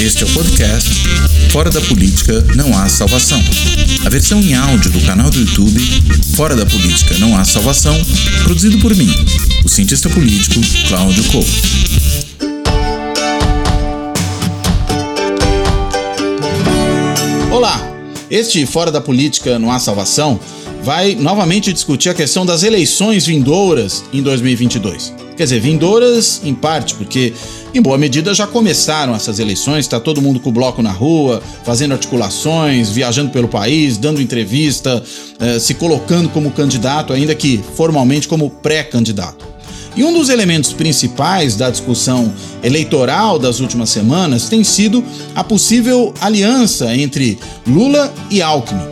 Este é o podcast Fora da Política Não Há Salvação. A versão em áudio do canal do YouTube Fora da Política Não Há Salvação, produzido por mim, o cientista político Cláudio Couto. Olá! Este Fora da Política Não Há Salvação vai novamente discutir a questão das eleições vindouras em 2022. Quer dizer, vindouras em parte, porque em boa medida já começaram essas eleições, está todo mundo com o bloco na rua, fazendo articulações, viajando pelo país, dando entrevista, eh, se colocando como candidato, ainda que formalmente como pré-candidato. E um dos elementos principais da discussão eleitoral das últimas semanas tem sido a possível aliança entre Lula e Alckmin.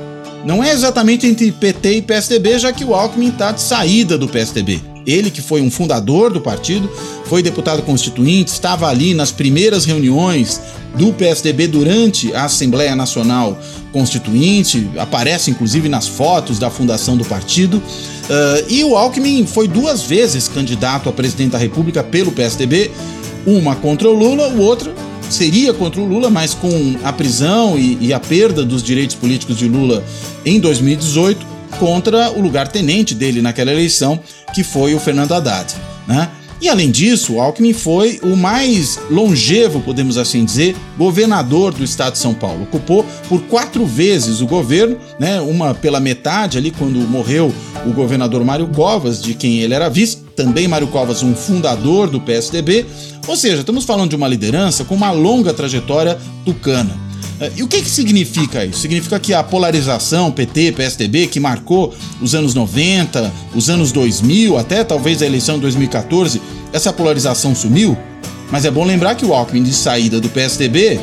Não é exatamente entre PT e PSDB, já que o Alckmin está de saída do PSDB. Ele, que foi um fundador do partido, foi deputado constituinte, estava ali nas primeiras reuniões do PSDB durante a Assembleia Nacional Constituinte, aparece inclusive nas fotos da fundação do partido. Uh, e o Alckmin foi duas vezes candidato a presidente da República pelo PSDB, uma contra o Lula, o outro seria contra o Lula, mas com a prisão e, e a perda dos direitos políticos de Lula em 2018 contra o lugar-tenente dele naquela eleição, que foi o Fernando Haddad. Né? E além disso, Alckmin foi o mais longevo, podemos assim dizer, governador do estado de São Paulo. Ocupou por quatro vezes o governo, né, uma pela metade ali quando morreu o governador Mário Covas, de quem ele era vice, também Mário Covas, um fundador do PSDB. Ou seja, estamos falando de uma liderança com uma longa trajetória tucana. É, e o que, que significa isso? Significa que a polarização PT, PSDB, que marcou os anos 90, os anos 2000, até talvez a eleição de 2014, essa polarização sumiu? Mas é bom lembrar que o Alckmin de saída do PSDB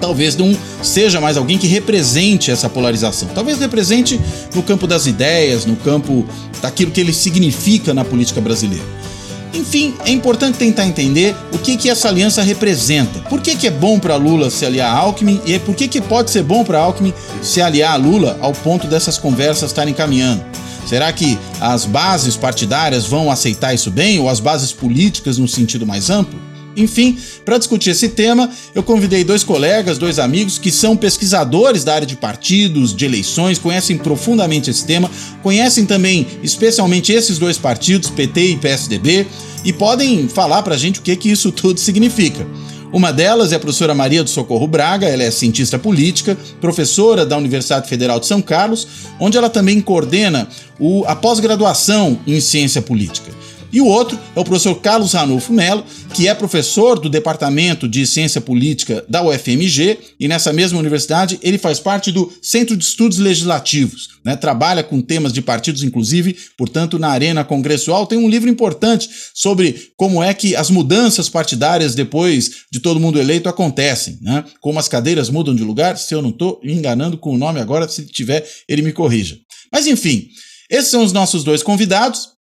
talvez não seja mais alguém que represente essa polarização. Talvez represente no campo das ideias, no campo daquilo que ele significa na política brasileira. Enfim, é importante tentar entender o que, que essa aliança representa. Por que, que é bom para Lula se aliar a Alckmin e por que, que pode ser bom para Alckmin se aliar a Lula ao ponto dessas conversas estarem caminhando? Será que as bases partidárias vão aceitar isso bem ou as bases políticas no sentido mais amplo? Enfim, para discutir esse tema, eu convidei dois colegas, dois amigos que são pesquisadores da área de partidos, de eleições, conhecem profundamente esse tema, conhecem também especialmente esses dois partidos, PT e PSDB, e podem falar para a gente o que, que isso tudo significa. Uma delas é a professora Maria do Socorro Braga, ela é cientista política, professora da Universidade Federal de São Carlos, onde ela também coordena o, a pós-graduação em ciência política. E o outro é o professor Carlos Ranulfo Melo, que é professor do Departamento de Ciência Política da UFMG, e nessa mesma universidade ele faz parte do Centro de Estudos Legislativos, né? trabalha com temas de partidos, inclusive, portanto, na Arena Congressual tem um livro importante sobre como é que as mudanças partidárias depois de todo mundo eleito acontecem, né? como as cadeiras mudam de lugar, se eu não estou me enganando com o nome agora, se tiver, ele me corrija. Mas enfim, esses são os nossos dois convidados.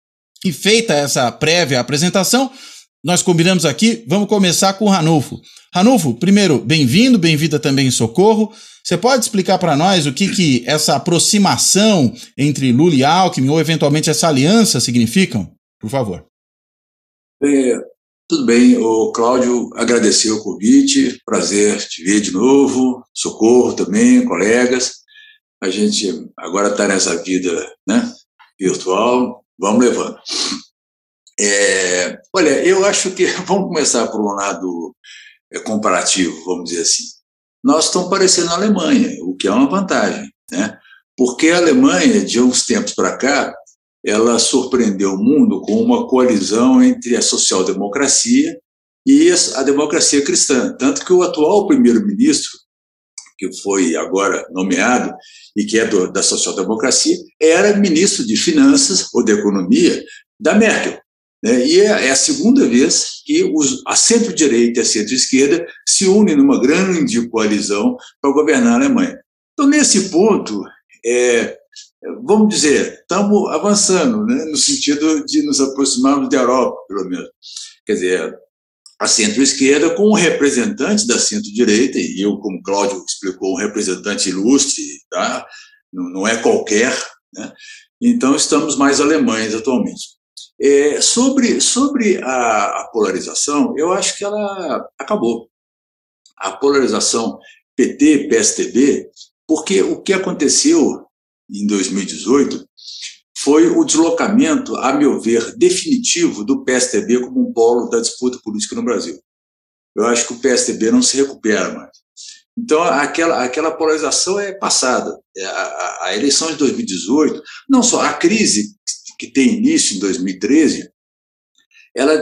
E feita essa prévia apresentação, nós combinamos aqui, vamos começar com o Ranulfo. Ranulfo, primeiro, bem-vindo, bem-vinda também em Socorro. Você pode explicar para nós o que, que essa aproximação entre Lula e Alckmin, ou eventualmente essa aliança, significam? Por favor. É, tudo bem, o Cláudio agradeceu o convite, prazer te ver de novo, Socorro também, colegas. A gente agora está nessa vida né, virtual, vamos levando. É, olha, eu acho que vamos começar por um lado é, comparativo, vamos dizer assim. Nós estamos parecendo a Alemanha, o que é uma vantagem, né? Porque a Alemanha, de uns tempos para cá, ela surpreendeu o mundo com uma coalizão entre a social-democracia e a democracia cristã. Tanto que o atual primeiro-ministro, que foi agora nomeado, e que é do, da social-democracia, era ministro de Finanças ou de Economia da Merkel. Né? E é, é, a segunda vez que os, a centro-direita e a centro-esquerda se unem numa grande coalizão para governar a Alemanha. Então, nesse ponto, é, vamos dizer, estamos avançando, né, no sentido de nos aproximarmos da Europa, pelo menos. Quer dizer, a centro-esquerda com um representante da centro-direita, e eu, como Cláudio explicou, um representante ilustre, tá? não, não é qualquer. Né? Então, estamos mais alemães atualmente. É, sobre sobre a, a, polarização, eu acho que ela acabou. a polarização PT-PSTB, porque o que aconteceu em 2018 foi o deslocamento, a meu ver, definitivo do PSTB como um polo da disputa política no Brasil. Eu acho que o PSTB não se recupera mais. Então, aquela, aquela polarização é passada. É, a, a, a eleição de 2018, não só a crise que tem início em 2013, ela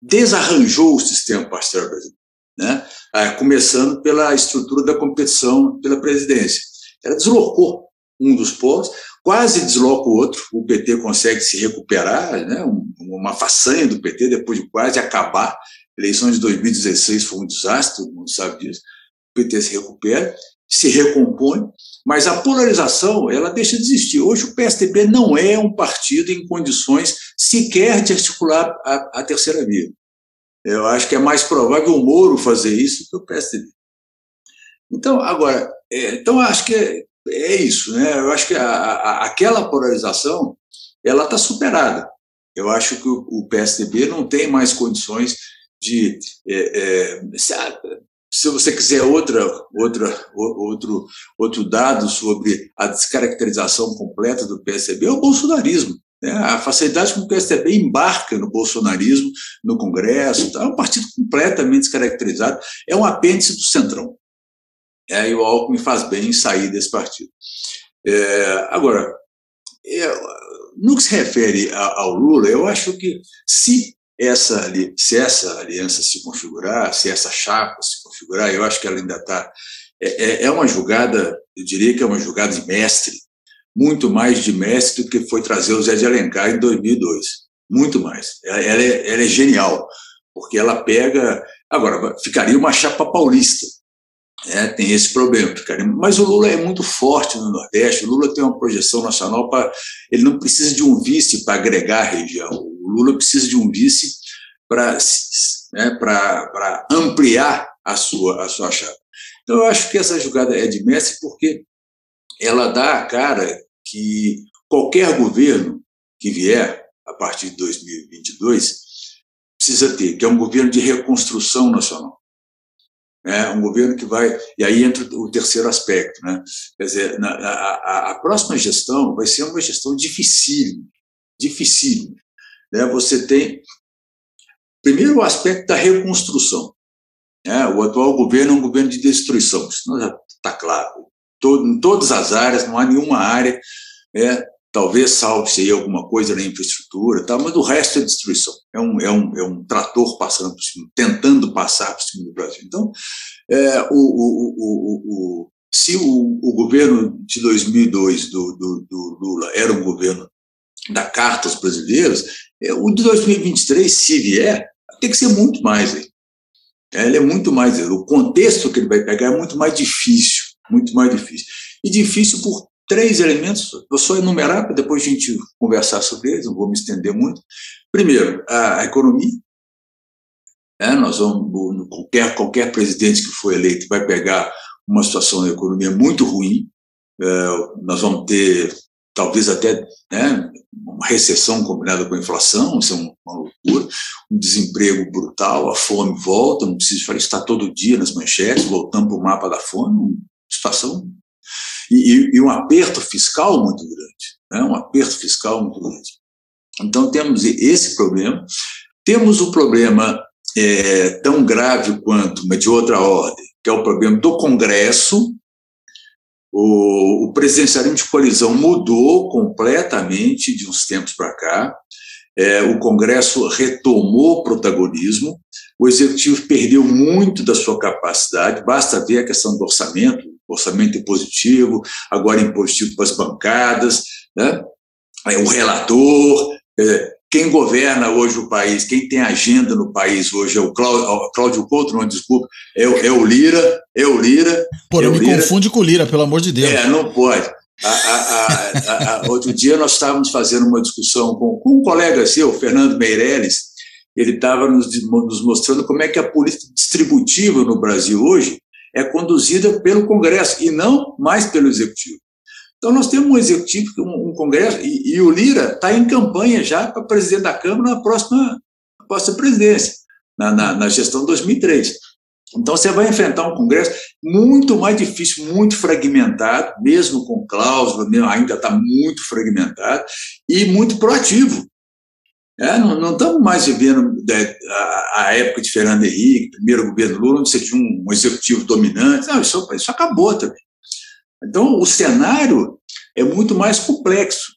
desarranjou o sistema partidário brasileiro, né? Ah, começando pela estrutura da competição pela presidência. Ela deslocou um dos polos, quase desloca o outro, o PT consegue se recuperar, né? uma façanha do PT depois de quase acabar. A eleição de 2016 foi um desastre, todo mundo sabe disso. O PT se recupera, se recompõe, mas a polarização ela deixa de existir. Hoje o PSDB não é um partido em condições sequer de articular a, a terceira via. Eu acho que é mais provável o Moro fazer isso que o PSDB. Então, agora, é, então acho que é, isso, né? Eu acho que a, a, aquela polarização ela está superada. Eu acho que o, PSDB não tem mais condições de é, é, se você quiser outra, outra, outro, outro dado sobre a descaracterização completa do PSDB, é o bolsonarismo. Né? A facilidade com que o PSDB embarca no bolsonarismo, no Congresso, tá? é um partido completamente descaracterizado, é um apêndice do Centrão. É, e o Alckmin faz bem em sair desse partido. É, agora, é, no que se refere ao Lula, eu acho que se essa, se essa aliança se configurar, se essa chapa se configurar, eu acho que ela ainda está. É, é, é uma jogada, eu diria que é uma jogada de mestre, muito mais de mestre do que foi trazer o Zé de Alencar em 2002. Muito mais. Ela, ela, é, ela é genial, porque ela pega. Agora, ficaria uma chapa paulista. É, tem esse problema. Mas o Lula é muito forte no Nordeste, o Lula tem uma projeção nacional para. Ele não precisa de um vice para agregar a região o Lula precisa de um vice para né, ampliar a sua, a sua chapa. Então, eu acho que essa jogada é de Messi porque ela dá a cara que qualquer governo que vier a partir de 2022 precisa ter, que é um governo de reconstrução nacional. É um governo que vai. E aí entra o terceiro aspecto. Né? Quer dizer, na, a, a, próxima gestão vai ser uma gestão dificílima, dificílima né, você tem, primeiro, o aspecto da reconstrução. Né? O atual governo é um governo de destruição, isso está claro. Todo, em todas as áreas, não há nenhuma área, né, talvez salve-se aí alguma coisa na infraestrutura, tá, mas o resto é destruição. É um, é um, é um trator passando por cima, tentando passar por cima do Brasil. Então, é, o, o, o, o, se o, o governo de 2002 do, do, do Lula era um governo da Carta aos Brasileiros, é, o de 2023, se vier, tem que ser muito mais. Hein? É, ele é muito mais. O contexto que ele vai pegar é muito mais difícil. Muito mais difícil. E difícil por três elementos. Vou só enumerar para depois a gente conversar sobre eles, não vou me estender muito. Primeiro, a, economia. É, nós vamos, qualquer, qualquer presidente que for eleito vai pegar uma situação da economia muito ruim. É, nós vamos ter talvez até né, uma recessão combinada com a inflação, isso é uma, loucura, um desemprego brutal, a fome volta, não preciso falar, está todo dia nas manchetes, voltando para o mapa da fome, uma situação. E, e, um aperto fiscal muito grande, né, um aperto fiscal muito grande. Então temos esse problema, temos o problema é, tão grave quanto, mas de outra ordem, que é o problema do Congresso, o, o presidencialismo de coalizão mudou completamente de uns tempos para cá. É, o Congresso retomou o protagonismo, o Executivo perdeu muito da sua capacidade, basta ver a questão do orçamento, orçamento impositivo, agora impositivo para as bancadas, né? É, o relator, é, quem governa hoje o país, quem tem agenda no país hoje é o Cláudio, Cláudio Couto, não, desculpa, é, o, é o Lira, é o Lira. Pô, é me Lira. confunde com o Lira, pelo amor de Deus. É, não pode. A, a, a, outro dia nós estávamos fazendo uma discussão com, com um colega seu, Fernando Meirelles, ele estava nos, nos mostrando como é que a política distributiva no Brasil hoje é conduzida pelo Congresso e não mais pelo Executivo. Então, nós temos um executivo, um, um congresso, e, e, o Lira está em campanha já para presidente da Câmara na próxima, na próxima presidência, na, na, na gestão 2003. Então você vai enfrentar um Congresso muito mais difícil, muito fragmentado, mesmo com cláusula, ainda está muito fragmentado, e muito proativo. É, não, estamos mais vivendo né, a, a, época de Fernando Henrique, primeiro governo Lula, onde você tinha um, um executivo dominante. Não, isso, isso acabou também. Então, o cenário é muito mais complexo.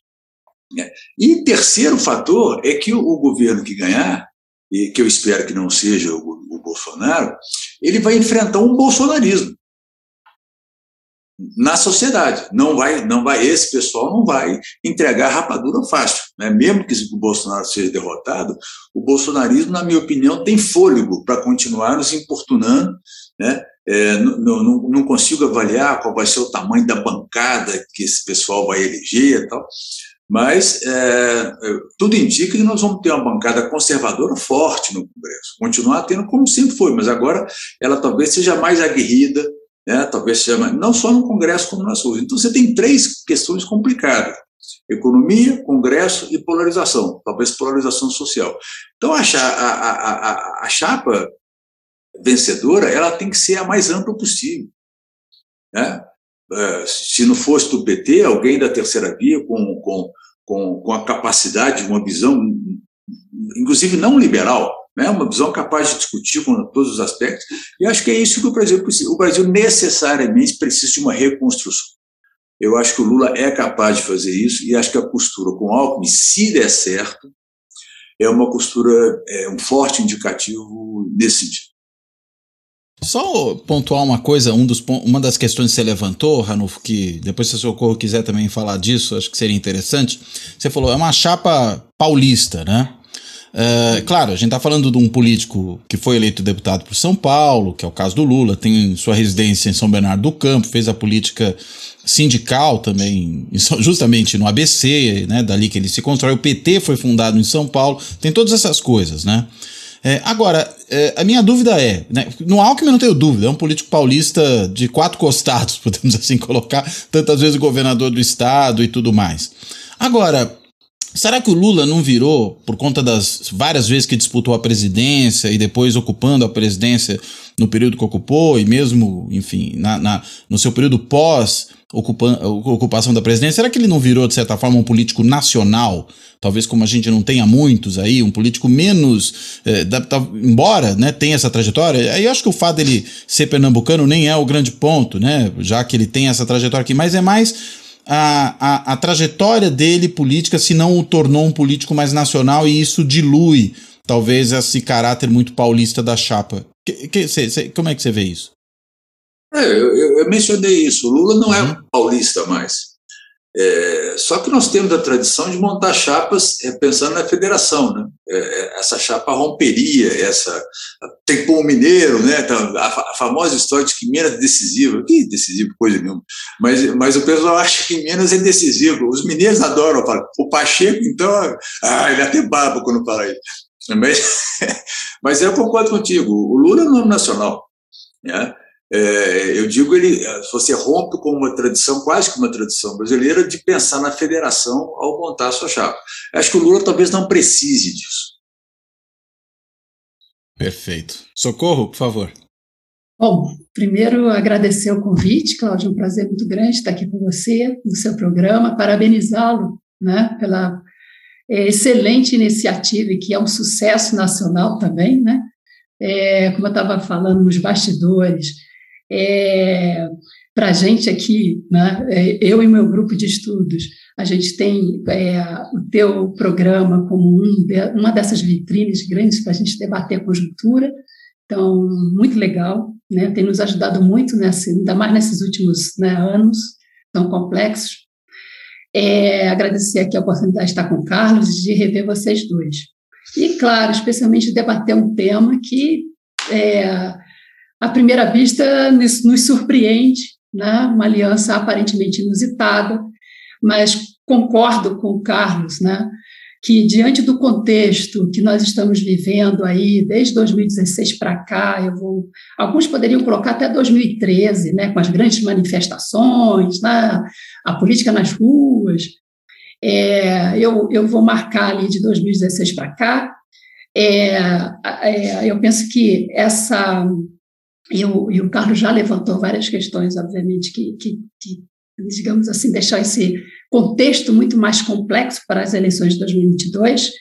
Né? E terceiro fator é que o, o, governo que ganhar, que eu espero que não seja o, o Bolsonaro, ele vai enfrentar um bolsonarismo na sociedade. Não vai, não vai, esse pessoal não vai entregar rapadura fácil. Né? Mesmo que o Bolsonaro seja derrotado, o bolsonarismo, na minha opinião, tem fôlego para continuar nos importunando. Né? É, não, não, não, consigo avaliar qual vai ser o tamanho da bancada que esse pessoal vai eleger e tal. Mas é, tudo indica que nós vamos ter uma bancada conservadora forte no Congresso, continuar tendo como sempre foi, mas agora ela talvez seja mais aguerrida, né? talvez mais, não só no Congresso como nas ruas. Então você tem três questões complicadas: economia, Congresso e polarização, talvez polarização social. Então a, a, a, a chapa vencedora ela tem que ser a mais ampla possível. Né? É, se não fosse do PT, alguém da terceira via com, com, com, com a capacidade, uma visão, inclusive não liberal, né, uma visão capaz de discutir com todos os aspectos, e acho que é isso que o Brasil precisa. O Brasil necessariamente precisa de uma reconstrução. Eu acho que o Lula é capaz de fazer isso, e acho que a costura com Alckmin, se der certo, é uma costura, é um forte indicativo nesse sentido. Só pontuar uma coisa, um dos, uma das questões que você levantou, Ranulfo, que depois se o Socorro quiser também falar disso, acho que seria interessante. Você falou, é uma chapa paulista, né? É, claro, a gente está falando de um político que foi eleito deputado por São Paulo, que é o caso do Lula, tem sua residência em São Bernardo do Campo, fez a política sindical também, justamente no ABC, né? Dali que ele se constrói. O PT foi fundado em São Paulo, tem todas essas coisas, né? É, agora, é, a minha dúvida é: né, no Alckmin não tenho dúvida, é um político paulista de quatro costados, podemos assim colocar, tantas vezes governador do estado e tudo mais. Agora, será que o Lula não virou, por conta das várias vezes que disputou a presidência e depois ocupando a presidência no período que ocupou, e mesmo, enfim, na, na no seu período pós ocupação da presidência, será que ele não virou, de certa forma, um político nacional? Talvez como a gente não tenha muitos aí, um político menos. É, da, da, embora né, tenha essa trajetória, aí eu acho que o fato dele ser pernambucano nem é o grande ponto, né? Já que ele tem essa trajetória aqui, mas é mais a, a, a trajetória dele política se não o tornou um político mais nacional e isso dilui talvez esse caráter muito paulista da chapa. Que, que, cê, cê, como é que você vê isso? É, eu, eu, mencionei isso. O Lula não é uhum. paulista mais. É, só que nós temos a tradição de montar chapas é, pensando na federação. Né? É, é essa chapa romperia, essa tem o mineiro, né? Então, a, a, famosa história de que Minas é decisiva. Que decisivo, coisa nenhuma. Mas, mas o pessoal acha que Minas é decisivo. Os mineiros adoram. O Pacheco, então, ah, ele até baba quando fala isso. Mas, mas eu concordo contigo. O Lula é um nome nacional. Né? É, eu digo, ele, você rompe com uma tradição, quase que uma tradição brasileira, de pensar na federação ao montar a sua chapa. Acho que o Lula talvez não precise disso. Perfeito. Socorro, por favor. Bom, primeiro agradecer o convite, Cláudio, é um prazer muito grande estar aqui com você no seu programa, parabenizá-lo né, pela é, excelente iniciativa e que é um sucesso nacional também, né? É, como eu estava falando nos bastidores, é, Para a gente aqui, né, é, eu e meu grupo de estudos, a gente tem é, o teu programa como um uma dessas vitrines grandes para a gente debater a conjuntura. Então, muito legal, né? tem nos ajudado muito, nessa, ainda mais nesses últimos né, anos tão complexos. É, agradecer aqui a oportunidade de estar com o Carlos e de rever vocês dois. E, claro, especialmente debater um tema que é, à primeira vista, nos, surpreende, né? uma aliança aparentemente inusitada, mas concordo com o Carlos, né? que diante do contexto que nós estamos vivendo aí desde 2016 para cá, eu vou, alguns poderiam colocar até 2013, né, com as grandes manifestações, né, a política nas ruas, é, eu, eu vou marcar ali de 2016 para cá. É, é, eu penso que essa e o, e o Carlos já levantou várias questões, obviamente, que, que, que, digamos assim, deixam esse contexto muito mais complexo para as eleições de 2022.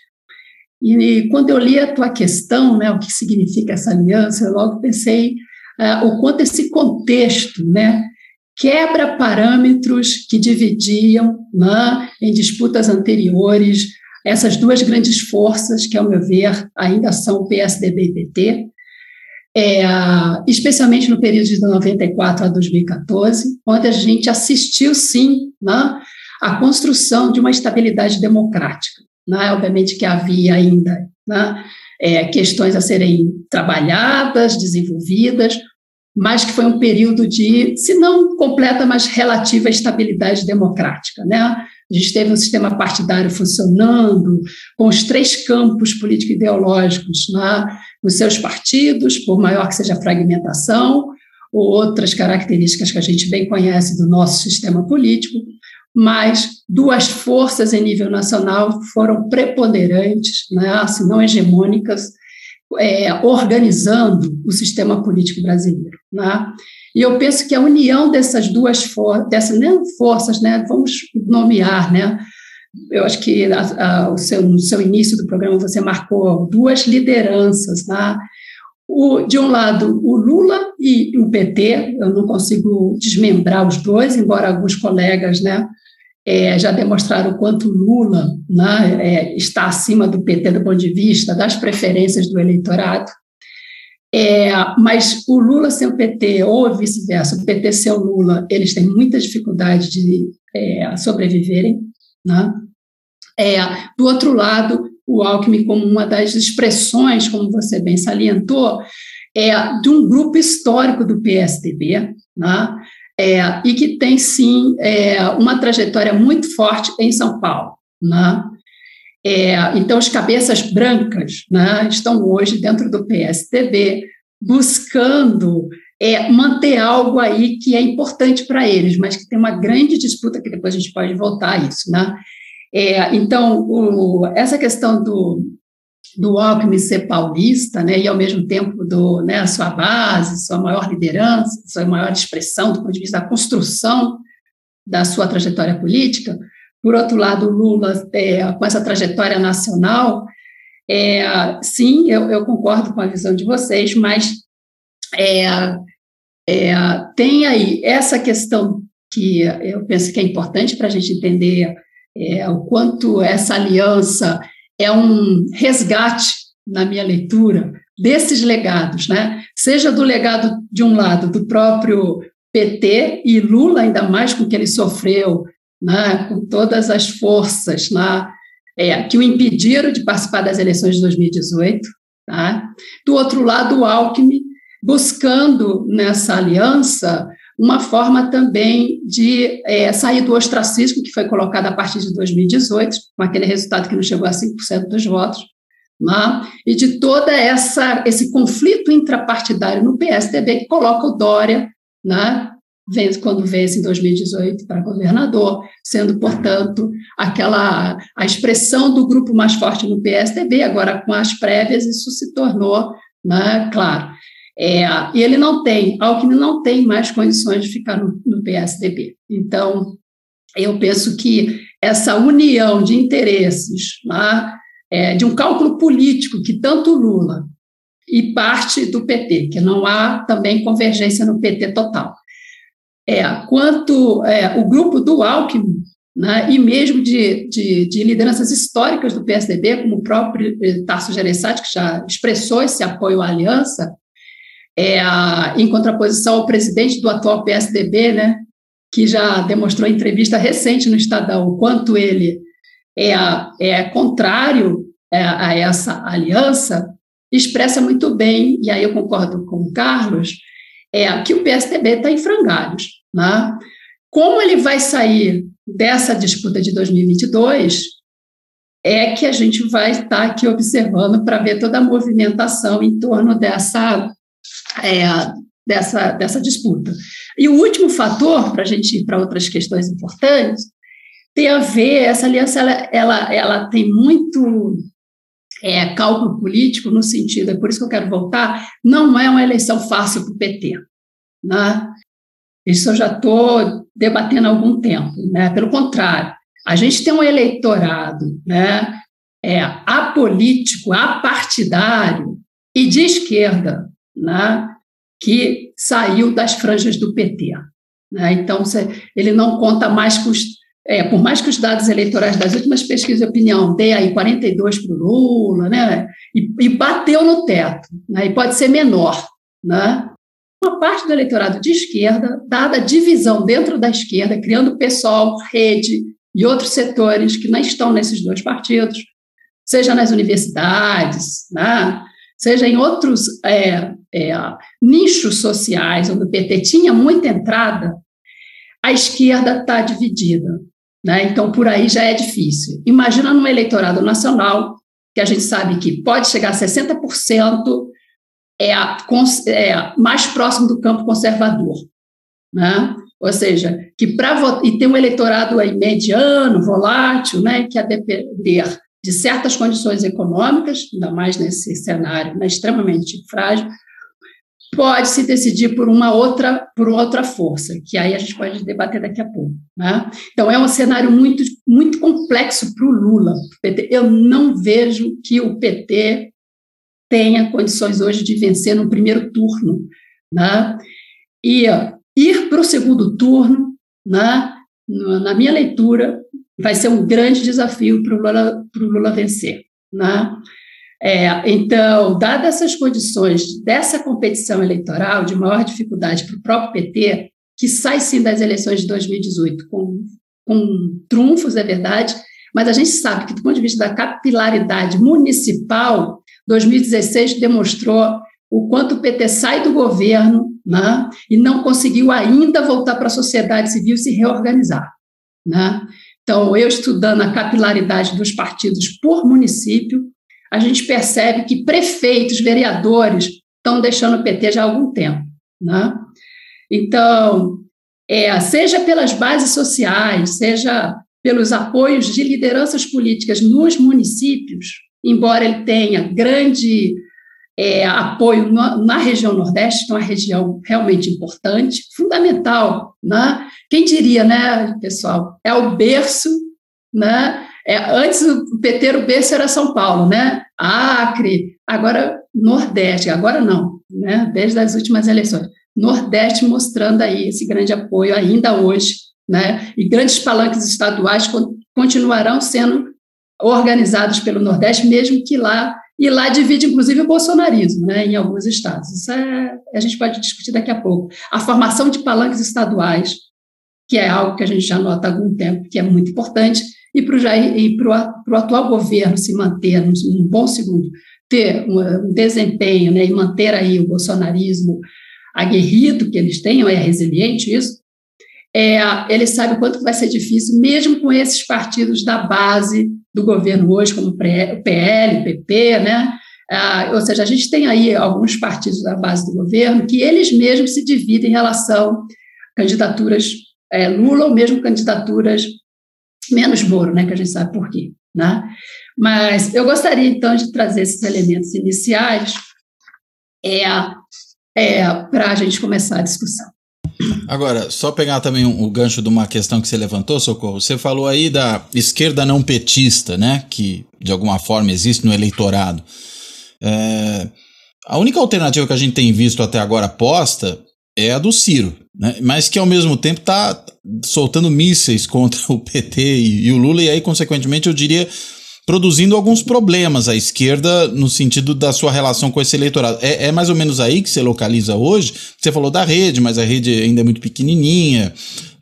E quando eu li a tua questão, né, o que significa essa aliança, eu logo pensei uh, o quanto esse contexto, né, quebra parâmetros que dividiam, né, em disputas anteriores, essas duas grandes forças que, ao meu ver, ainda são PSDB e PT, é, especialmente no período de 94 a 2014, onde a gente assistiu, sim, né, a construção de uma estabilidade democrática. Né? Obviamente que havia ainda né, é, questões a serem trabalhadas, desenvolvidas, mas que foi um período de, se não completa, mas relativa estabilidade democrática. Né? A gente teve um sistema partidário funcionando, com os três campos político-ideológicos né, nos seus partidos, por maior que seja a fragmentação, ou outras características que a gente bem conhece do nosso sistema político, mas duas forças em nível nacional foram preponderantes, né, se não hegemônicas, é, organizando o sistema político brasileiro. Né? E eu penso que a união dessas duas forças, dessas né, forças, né, vamos nomear, né, eu acho que a, a, o seu, no seu início do programa você marcou duas lideranças, né? O, de um lado, o Lula e o PT, eu não consigo desmembrar os dois, embora alguns colegas né, é, já demonstraram o quanto Lula né, é, está acima do PT do ponto de vista das preferências do eleitorado. É, mas o Lula sem o PT, ou vice-versa, o PT sem o Lula, eles têm muita dificuldade de é, sobreviverem. Né? É, do outro lado, o Alckmin, como uma das expressões, como você bem salientou, é de um grupo histórico do PSDB, né? É, e que tem, sim, é, uma trajetória muito forte em São Paulo. Né? É, então, os cabeças brancas né, estão hoje dentro do PSDB buscando é, manter algo aí que é importante para eles, mas que tem uma grande disputa, que depois a gente pode voltar a isso. Né? É, então, o, essa questão do, do Alckmin ser paulista, né, e ao mesmo tempo do, né, a sua base, sua maior liderança, sua maior expressão do ponto de vista da construção da sua trajetória política. Por outro lado, Lula, é, com essa trajetória nacional, é, sim, eu, eu, concordo com a visão de vocês, mas é, é tem aí essa questão que eu penso que é importante para a gente entender é, o quanto essa aliança é um resgate, na minha leitura, desses legados, né? seja do legado, de um lado, do próprio PT e Lula, ainda mais com o que ele sofreu, né? com todas as forças né? é, que o impediram de participar das eleições de 2018. Tá? Do outro lado, o Alckmin, buscando nessa aliança uma forma também de é, sair do ostracismo que foi colocado a partir de 2018, com aquele resultado que não chegou a 5% dos votos, né? e de toda essa esse conflito intrapartidário no PSDB que coloca o Dória, né, quando vence em 2018 para governador, sendo, portanto, aquela a expressão do grupo mais forte no PSDB, agora com as prévias isso se tornou, né, claro. É, e ele não tem, Alckmin não tem mais condições de ficar no, no PSDB. Então, eu penso que essa união de interesses, é, de um cálculo político que tanto Lula e parte do PT, que não há também convergência no PT total, é, quanto é, o grupo do Alckmin, né, e mesmo de, de, de, lideranças históricas do PSDB, como o próprio eh, Tarso Gereissati, que já expressou esse apoio à aliança, é, em contraposição ao presidente do atual PSDB, né, que já demonstrou em entrevista recente no Estadão o quanto ele é, é contrário é, a essa aliança, expressa muito bem, e aí eu concordo com o Carlos, é que o PSDB está em frangalhos. Né? Como ele vai sair dessa disputa de 2022 é que a gente vai estar aqui observando para ver toda a movimentação em torno dessa é, dessa, dessa disputa. E o último fator, para a gente ir para outras questões importantes, tem a ver, essa aliança, ela, ela, ela tem muito é, cálculo político no sentido, é por isso que eu quero voltar, não é uma eleição fácil para o PT. Né? Isso eu já estou debatendo há algum tempo. Né? Pelo contrário, a gente tem um eleitorado né, é, apolítico, apartidário e de esquerda, né, que saiu das franjas do PT. Né? Então, ele não conta mais com os. É, por mais que os dados eleitorais das últimas pesquisas de opinião dê aí 42 para o Lula, né? E, e, bateu no teto, né? E pode ser menor, né? Uma parte do eleitorado de esquerda, dada a divisão dentro da esquerda, criando pessoal, rede e outros setores que não estão nesses dois partidos, seja nas universidades, né? seja em outros é, é, nichos sociais, onde o PT tinha muita entrada, a esquerda está dividida. Né? Então, por aí já é difícil. Imagina no eleitorado nacional, que a gente sabe que pode chegar a 60%, é, é mais próximo do campo conservador. Né? Ou seja, que para e tem um eleitorado aí mediano, volátil, né, que a depender de certas condições econômicas, ainda mais nesse cenário né, extremamente frágil, pode se decidir por uma outra por outra força, que aí a gente pode debater daqui a pouco. Né? Então é um cenário muito muito complexo para o Lula. Eu não vejo que o PT tenha condições hoje de vencer no primeiro turno, né? E ir para o segundo turno, né? Na minha leitura, vai ser um grande desafio para o Lula, Lula vencer. Né? É, então, dadas essas condições dessa competição eleitoral, de maior dificuldade para o próprio PT, que sai sim das eleições de 2018 com, com trunfos, é verdade, mas a gente sabe que, do ponto de vista da capilaridade municipal, 2016 demonstrou o quanto o PT sai do governo né, e não conseguiu ainda voltar para a sociedade civil se reorganizar. Né? Então, eu estudando a capilaridade dos partidos por município, a gente percebe que prefeitos, vereadores estão deixando o PT já há algum tempo. Né? Então, é, seja pelas bases sociais, seja pelos apoios de lideranças políticas nos municípios, embora ele tenha grande é, apoio na, na, região Nordeste, que é uma região realmente importante, fundamental. Né? Quem diria, né, pessoal? É o berço, né? É, antes o PT, o berço era São Paulo, né? Acre, agora Nordeste, agora não, né? Desde as últimas eleições. Nordeste mostrando aí esse grande apoio ainda hoje, né? E grandes palanques estaduais continuarão sendo organizados pelo Nordeste, mesmo que lá e lá divide, inclusive, o bolsonarismo, né, em alguns estados. Isso é, a gente pode discutir daqui a pouco. A formação de palanques estaduais, que é algo que a gente já nota há algum tempo, que é muito importante, e para o atual governo se manter num, bom segundo, ter um, um desempenho né, e manter aí o bolsonarismo aguerrido que eles tenham, é resiliente isso, é, ele sabe o quanto vai ser difícil, mesmo com esses partidos da base do governo hoje, como o PL, o PP, né? Ah, ou seja, a gente tem aí alguns partidos da base do governo que eles mesmos se dividem em relação a candidaturas é, Lula ou mesmo candidaturas menos Moro, né? Que a gente sabe por quê, né? Mas eu gostaria então de trazer esses elementos iniciais é, é, para a gente começar a discussão. Agora, só pegar também o gancho de uma questão que você levantou, Socorro. Você falou aí da esquerda não petista, né? Que de alguma forma existe no eleitorado. É, a única alternativa que a gente tem visto até agora posta é a do Ciro, né? mas que ao mesmo tempo está soltando mísseis contra o PT e, e o Lula, e aí, consequentemente, eu diria produzindo alguns problemas à esquerda no sentido da sua relação com esse eleitorado. É, é, mais ou menos aí que você localiza hoje? Você falou da rede, mas a rede ainda é muito pequenininha.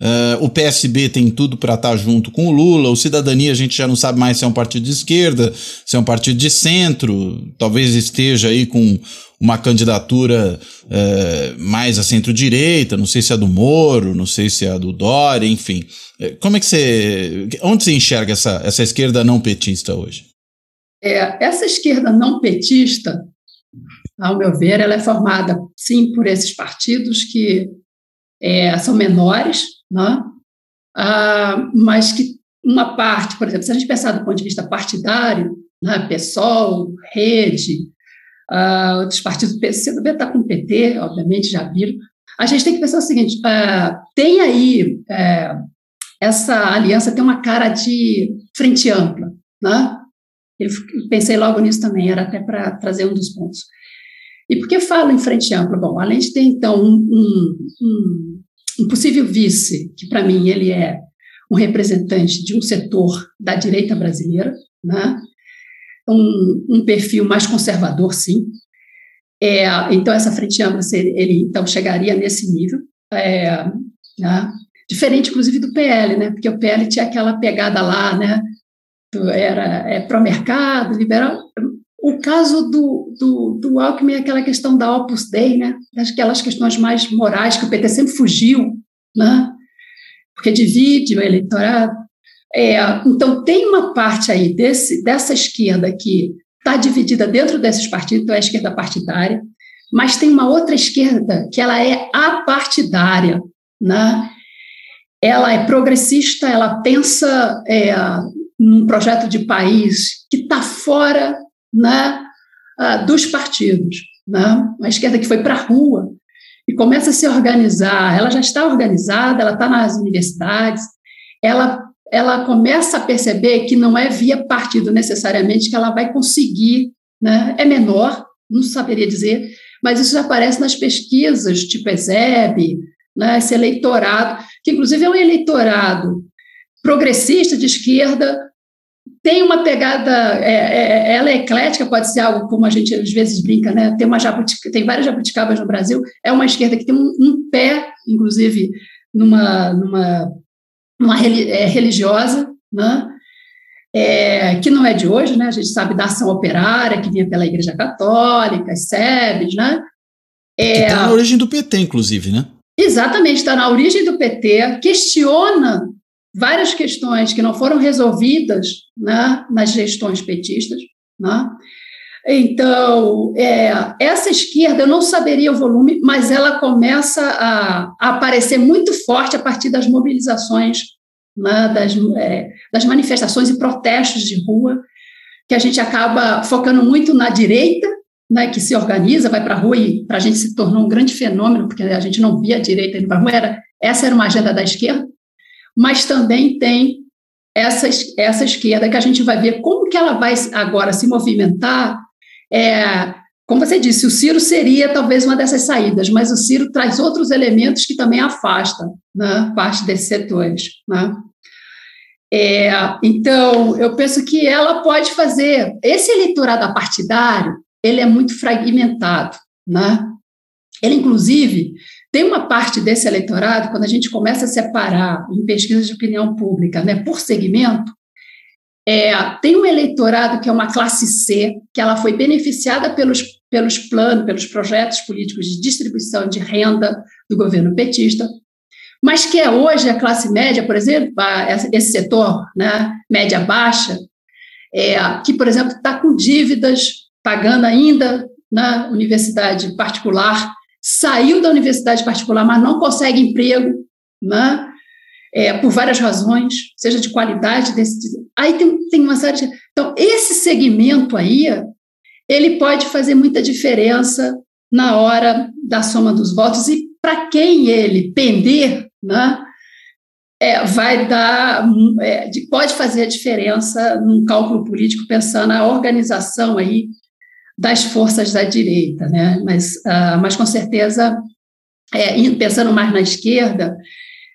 Uh, o PSB tem tudo para estar tá junto com o Lula. O Cidadania a gente já não sabe mais se é um partido de esquerda, se é um partido de centro. Talvez esteja aí com uma candidatura uh, mais a centro-direita. Não sei se é do Moro, não sei se é do Dória, enfim. É, como é que você. Onde você enxerga essa, essa esquerda não petista hoje? É, essa esquerda não petista, ao meu ver, ela é formada, sim, por esses partidos que é, são menores, né? Ah, mas que uma parte, por exemplo, se a gente pensar do ponto de vista partidário, né? PSOL, Rede, uh, outros partidos, PCdoB está com o PT, obviamente, já viram. A gente tem que pensar o seguinte: uh, tem aí uh, essa aliança tem uma cara de frente ampla, né? Eu pensei logo nisso também, era até para trazer um dos pontos. E por que falo em frente ampla? Bom, além de ter, então, um, um, um possível vice, que para mim ele é um representante de um setor da direita brasileira, né? Um, um perfil mais conservador, sim. É, então, essa frente ampla, ele então chegaria nesse nível. É, né? Diferente, inclusive, do PL, né? porque o PL tinha aquela pegada lá, né? era é, pró-mercado, liberal. O caso do, do, do Alckmin é aquela questão da Opus Dei, né? aquelas questões mais morais que o PT sempre fugiu, né? porque divide o eleitorado. É, então, tem uma parte aí desse, dessa esquerda que está dividida dentro desses partidos, então é a esquerda partidária, mas tem uma outra esquerda que ela é apartidária, né? ela é progressista, ela pensa é, num projeto de país que está fora né, dos partidos. Né? Uma esquerda que foi para a rua e começa a se organizar. Ela já está organizada, ela está nas universidades, ela, ela começa a perceber que não é via partido necessariamente que ela vai conseguir, né? é menor, não saberia dizer, mas isso já aparece nas pesquisas, tipo ESEB, né? esse eleitorado, que inclusive é um eleitorado progressista de esquerda, tem uma pegada, é, é, ela é eclética, pode ser algo como a gente às vezes brinca, né? Tem, uma jabutica, tem várias jabuticabas no Brasil, é uma esquerda que tem um, um pé, inclusive, numa, numa, numa é, religiosa, né? É, que não é de hoje, né? A gente sabe da ação operária que vinha pela Igreja Católica, as SEBs, né? É, está na origem do PT, inclusive, né? Exatamente, está na origem do PT, questiona várias questões que não foram resolvidas né, nas gestões petistas. Né? Então, é, essa esquerda, eu não saberia o volume, mas ela começa a, a aparecer muito forte a partir das mobilizações, né, das, é, das manifestações e protestos de rua, que a gente acaba focando muito na direita, né, que se organiza, vai para a rua e para a gente se tornou um grande fenômeno, porque a gente não via a direita indo para a rua, era, essa era uma agenda da esquerda, mas também tem essa, essa esquerda que a gente vai ver como que ela vai agora se movimentar. É, como você disse, o Ciro seria talvez uma dessas saídas, mas o Ciro traz outros elementos que também afastam né, parte desses setores. Né? É, então, eu penso que ela pode fazer. Esse eleitorado apartidário, ele é muito fragmentado. Né? Ele, inclusive, tem uma parte desse eleitorado, quando a gente começa a separar em pesquisas de opinião pública, né, por segmento, é, tem um eleitorado que é uma classe C, que ela foi beneficiada pelos, pelos planos, pelos projetos políticos de distribuição de renda do governo petista, mas que é hoje a classe média, por exemplo, esse setor, né, média baixa, é, que, por exemplo, está com dívidas, pagando ainda na universidade particular saiu da universidade particular, mas não consegue emprego, né? É, por várias razões, seja de qualidade desse. Aí tem, tem uma série de. Então, esse segmento aí, ele pode fazer muita diferença na hora da soma dos votos, e para quem ele pender, né? É, vai dar, é, pode fazer a diferença num cálculo político, pensando na organização aí das forças da direita, né? mas, uh, mas com certeza, é, pensando mais na esquerda,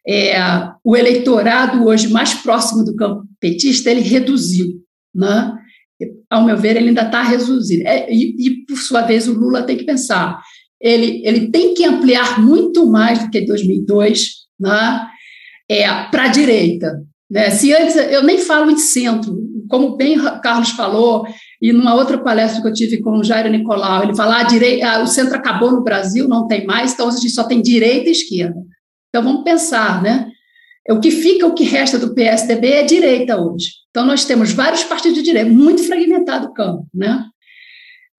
é, o eleitorado hoje mais próximo do campo petista, ele reduziu, né? ao meu ver, ele ainda está reduzido. É, e, e, por sua vez, o Lula tem que pensar, ele, ele tem que ampliar muito mais do que 2002 né? é, para a direita. Né? Se antes, eu nem falo em centro, como bem Carlos falou, e numa outra palestra que eu tive com o Jairo Nicolau, ele fala: ah, direita, ah, o centro acabou no Brasil, não tem mais, então a gente só tem direita e esquerda. Então vamos pensar, né? O que fica, o que resta do PSDB é direita hoje. Então nós temos vários partidos de direita, muito fragmentado o campo, né?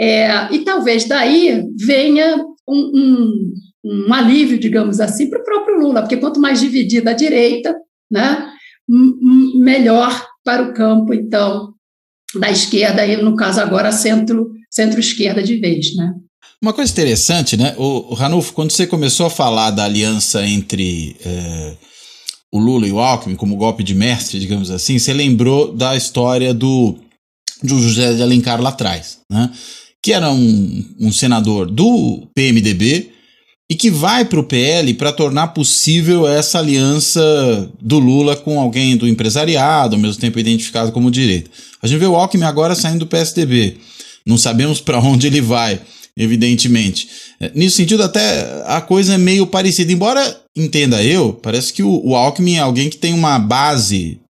É, e talvez daí venha um, um, um alívio, digamos assim, para o próprio Lula, porque quanto mais dividida a direita, né, melhor para o campo, então, da esquerda, e no caso agora centro, centro-esquerda de vez, né? Uma coisa interessante, né? O, o Ranulfo, quando você começou a falar da aliança entre é, o Lula e o Alckmin como golpe de mestre, digamos assim, você lembrou da história do, do José de Alencar lá atrás, né? Que era um, um senador do PMDB e que vai para o PL para tornar possível essa aliança do Lula com alguém do empresariado, ao mesmo tempo identificado como direita. A gente vê o Alckmin agora saindo do PSDB. Não sabemos para onde ele vai, evidentemente. É, Nesse sentido, até a coisa é meio parecida. Embora, entenda eu, parece que o, o Alckmin é alguém que tem uma base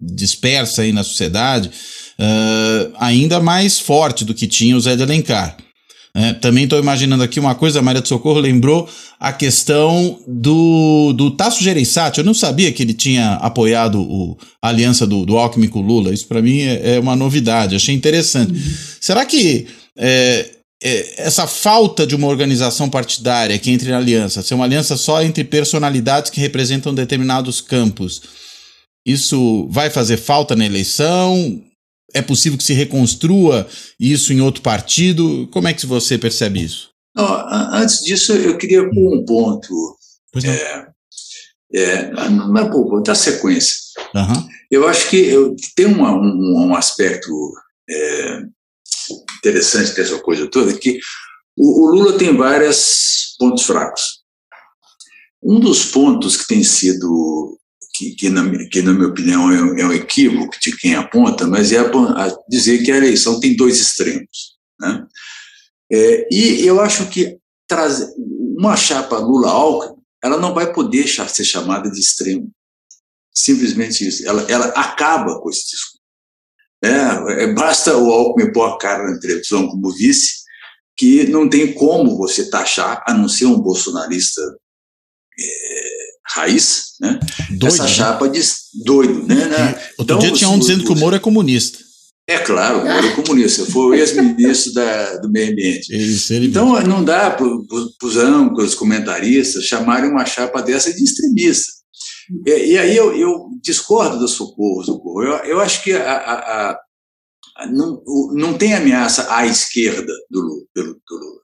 dispersa aí na sociedade uh, ainda mais forte do que tinha o Zé de Alencar. É, também estou imaginando aqui uma coisa, a Maria do Socorro lembrou a questão do, do Tasso Gereissati. Eu não sabia que ele tinha apoiado o, a aliança do, do Alckmin com o Lula. Isso para mim é, é, uma novidade, achei interessante. Uhum. Será que é, essa falta de uma organização partidária que entre na aliança, ser uma aliança só entre personalidades que representam determinados campos, isso vai fazer falta na eleição? é possível que se reconstrua isso em outro partido? Como é que você percebe isso? Não, antes disso, eu queria pôr um ponto. É, é, não é pôr um ponto, é a sequência. Uhum. Eu acho que eu, tem uma, um, um, aspecto é, interessante dessa coisa toda, que o, o Lula tem vários pontos fracos. Um dos pontos que tem sido que, que, na, que na minha opinião é, um, é um equívoco de quem aponta, mas é a, a dizer que a eleição tem dois extremos. Né? É, e eu acho que trazer uma chapa Lula-Alckmin, ela não vai poder ser chamada de extremo. Simplesmente isso. Ela, ela acaba com esse discurso. É, é, basta o Alckmin pôr a cara na televisão como vice, que não tem como você taxar, a não ser um bolsonarista é, raiz, né? Doido, Essa né? chapa né? de doido, né? né? Outro então, dia tinha um dizendo que o Moro é comunista. É claro, o Moro é comunista. Foi o ex-ministro do Meio Ambiente. Isso, então mesmo. não dá para os os comentaristas, chamarem uma chapa dessa de extremista. E, e aí eu, eu, discordo do Socorro, Socorro. Eu, eu acho que a, a, a, não, não tem ameaça à esquerda do Lula, do Lula.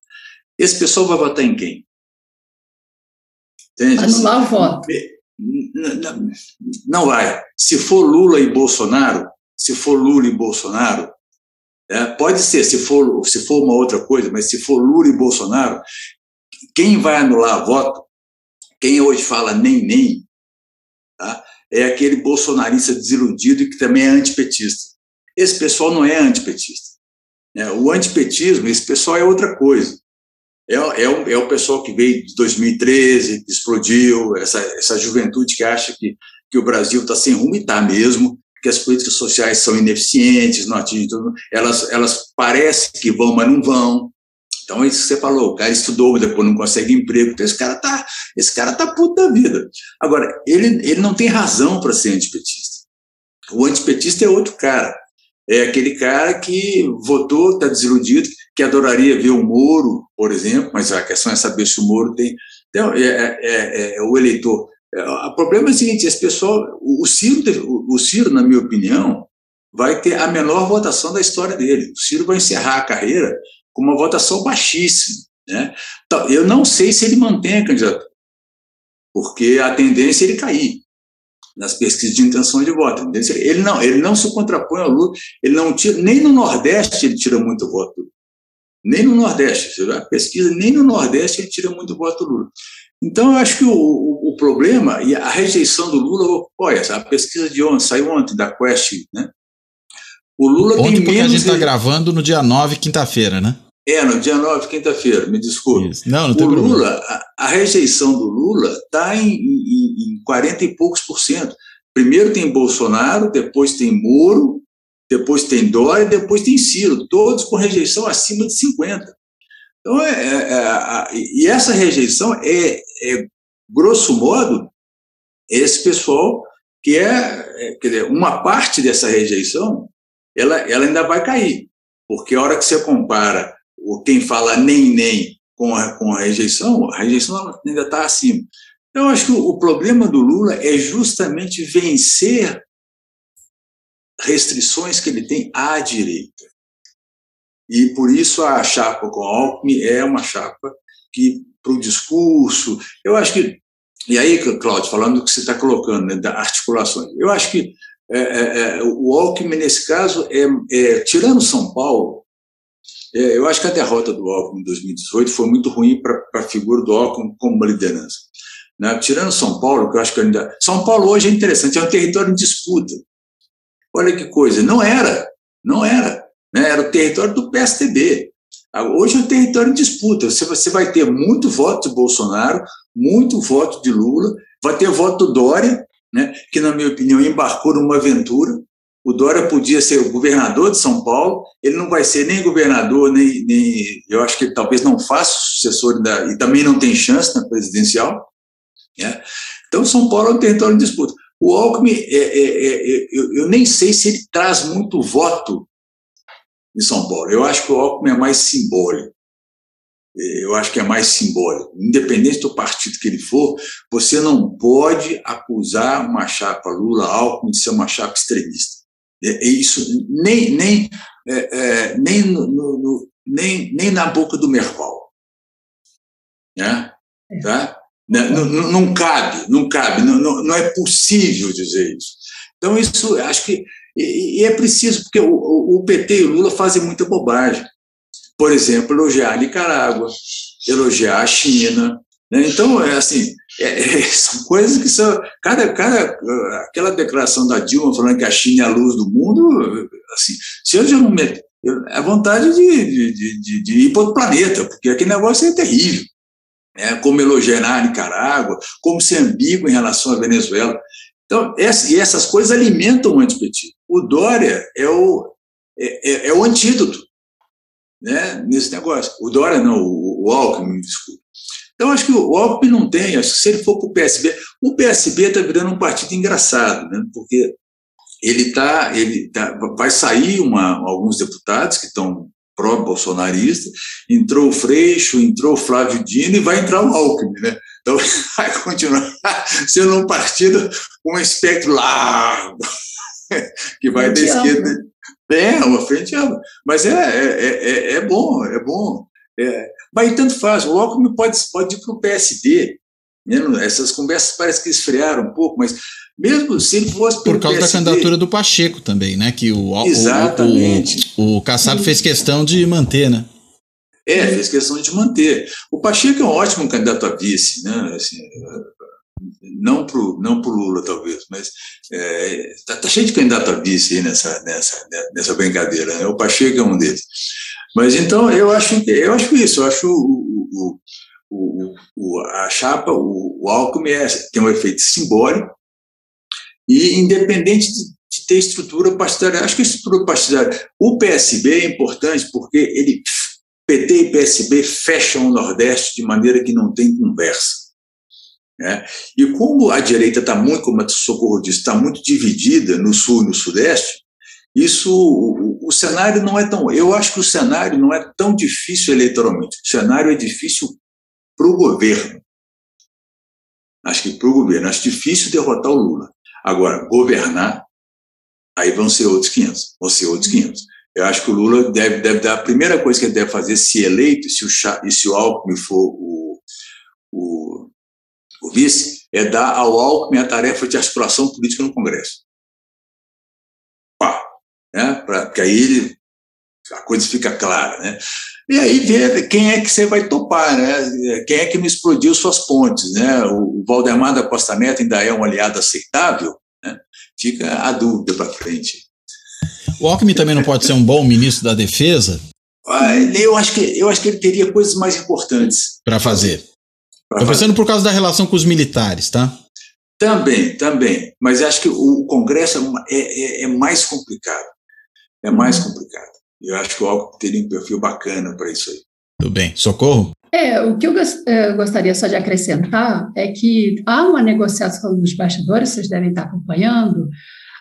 Esse pessoal vai votar em quem? Entende? Anular o voto. Não vai. Se for Lula e Bolsonaro, se for Lula e Bolsonaro, é, pode ser, se for, se for uma outra coisa, mas se for Lula e Bolsonaro, quem vai anular voto, quem hoje fala nem nem, tá, é aquele bolsonarista desiludido e que também é antipetista. Esse pessoal não é antipetista. Né? O antipetismo, esse pessoal é outra coisa é, é, é o pessoal que veio de 2013, que explodiu, essa, essa juventude que acha que, que o Brasil está sem rumo e está mesmo, que as políticas sociais são ineficientes, não atingem tudo, elas, elas parecem que vão, mas não vão. Então, isso que você falou, o cara estudou, depois não consegue emprego, então esse cara tá, esse cara tá puto da vida. Agora, ele, ele não tem razão para ser antipetista. O antipetista é outro cara. É aquele cara que votou, está desiludido, que adoraria ver o Moro, por exemplo, mas a questão é saber se o Moro tem. Então, é, é, é, é o eleitor. É, o problema é o seguinte: esse pessoal, o Ciro, o Ciro, na minha opinião, vai ter a menor votação da história dele. O Ciro vai encerrar a carreira com uma votação baixíssima. Né? Então, eu não sei se ele mantém a candidatura, porque a tendência é ele cair nas pesquisas de intenção de voto. Ele não, ele não se contrapõe ao Lula, ele não tira, nem no Nordeste ele tira muito voto nem no Nordeste. A pesquisa, nem no Nordeste ele tira muito voto do Lula. Então, eu acho que o, o, o, problema e a rejeição do Lula, olha, a pesquisa de ontem, saiu ontem da Quest, né? O Lula ontem tem porque menos... a gente está gravando no dia 9, quinta-feira, né? É, no dia 9, quinta-feira, me desculpe. Isso. Não, não tem o Lula, a, a, rejeição do Lula está em, em, em 40 e poucos por cento. Primeiro tem Bolsonaro, depois tem Moro, depois tem Dória, depois tem Ciro, todos com rejeição acima de 50. Então, é, é, é e essa rejeição é, é, grosso modo, esse pessoal que é, é, quer dizer, uma parte dessa rejeição, ela, ela ainda vai cair, porque a hora que você compara o quem fala nem nem com a, com a rejeição, a rejeição ainda está acima. Então, acho que o, o problema do Lula é justamente vencer restrições que ele tem à direita. E por isso a chapa com Alckmin é uma chapa que, para o discurso, eu acho que. E aí, Cláudio, falando do que você está colocando, né, da articulação, eu acho que é, é, é, o Alckmin, nesse caso, é, é tirando São Paulo, é, eu acho que a derrota do Alckmin em 2018 foi muito ruim para a figura do Alckmin como liderança. Né? Tirando São Paulo, que eu acho que ainda. São Paulo hoje é interessante, é um território em disputa. Olha que coisa, não era, não era. Né? Era o território do PSDB. Hoje é um território em disputa. Você, você vai ter muito voto de Bolsonaro, muito voto de Lula, vai ter voto do Dória, né? que, na minha opinião, embarcou numa aventura. O Dória podia ser o governador de São Paulo, ele não vai ser nem governador, nem. nem eu acho que ele talvez não faça sucessor, da, e também não tem chance na presidencial. Né? Então, São Paulo é um território em disputa. O Alckmin, é, é, é, é, eu, eu, nem sei se ele traz muito voto em São Paulo. Eu acho que o Alckmin é mais simbólico. É, eu acho que é mais simbólico. Independente do partido que ele for, você não pode acusar uma chapa Lula-Alckmin de ser uma chapa extremista. É, é isso nem, nem, é, nem, no, no, nem, nem na boca do Merval. Né? Tá? Né? Não, não, não, cabe, não cabe, não, não, não, é possível dizer isso. Então, isso acho que. E, e é preciso, porque o, o, PT e o Lula fazem muita bobagem. Por exemplo, elogiar a Nicarágua, elogiar a China. Né? Então, é assim, é, é, são coisas que são. Cada, cada, aquela declaração da Dilma falando que a China é a luz do mundo, assim, se eu já não me. É vontade de, de, de, de ir para outro planeta, porque aquele negócio é terrível é, como elogiar a Nicarágua, como ser ambíguo em relação à Venezuela. Então, essa, e essas coisas alimentam o antipetismo. O Dória é o, é, é, é, o antídoto né, nesse negócio. O Dória não, o, o Alckmin, me desculpe. Então, acho que o Alckmin não tem, acho que se ele for para o PSB, o PSB está virando um partido engraçado, né, porque ele tá, ele tá, vai sair uma, alguns deputados que estão pró-bolsonarista, entrou o Freixo, entrou o Flávio Dino e vai entrar o Alckmin, né? Então vai continuar sendo um partido com um espectro largo, que vai da esquerda. É, uma frente ampla. Mas é, é, é, é bom, é bom. É. Mas tanto faz, o Alckmin pode, pode ir para o PSD. Né? Essas conversas parece que esfriaram um pouco, mas mesmo se ele fosse Por causa PSD, da candidatura do Pacheco também, né? Que o, Exatamente. o, o, o Kassab fez questão de manter, né? É, fez questão de manter. O Pacheco é um ótimo candidato a vice, né? Assim, não para não pro Lula, talvez, mas está é, tá, tá cheio de candidato a vice aí nessa, nessa, nessa brincadeira. Né? O Pacheco é um deles. Mas então, eu acho, eu acho isso, eu acho o, o, o, a chapa, o, o Alckmin é, tem um efeito simbólico, e independente de, de ter estrutura partidária, acho que a estrutura partidária, o PSB é importante porque ele, PT e PSB fecham o Nordeste de maneira que não tem conversa. Né? E como a direita está muito, como a Socorro disse, está muito dividida no Sul e no Sudeste, isso, o, o, cenário não é tão. Eu acho que o cenário não é tão difícil eleitoralmente. O cenário é difícil para o governo. Acho que para o governo. Acho difícil derrotar o Lula. Agora, governar, aí vão ser outros 500, vão ser outros 500. Eu acho que o Lula deve, deve dar, a primeira coisa que ele deve fazer, se eleito, se o, e se o Alckmin for o, o, o vice, é dar ao Alckmin a tarefa de articulação política no Congresso. Né? Pra, porque aí ele, a coisa fica clara, né? E aí ver quem é que você vai topar, né? Quem é que não explodiu suas pontes, né? O Valdemar da Costa Neto ainda é um aliado aceitável, né? Fica a dúvida para frente. O Alckmin também não pode ser um bom ministro da Defesa? Eu acho que eu acho que ele teria coisas mais importantes para fazer. Estou pensando por causa da relação com os militares, tá? Também, também. Mas acho que o Congresso é, é, é mais complicado. É mais complicado. Eu acho que o Alckmin teria um perfil bacana para isso aí. Tudo bem. Socorro? É, o que eu é, gostaria só de acrescentar é que há uma negociação nos bastidores, vocês devem estar acompanhando,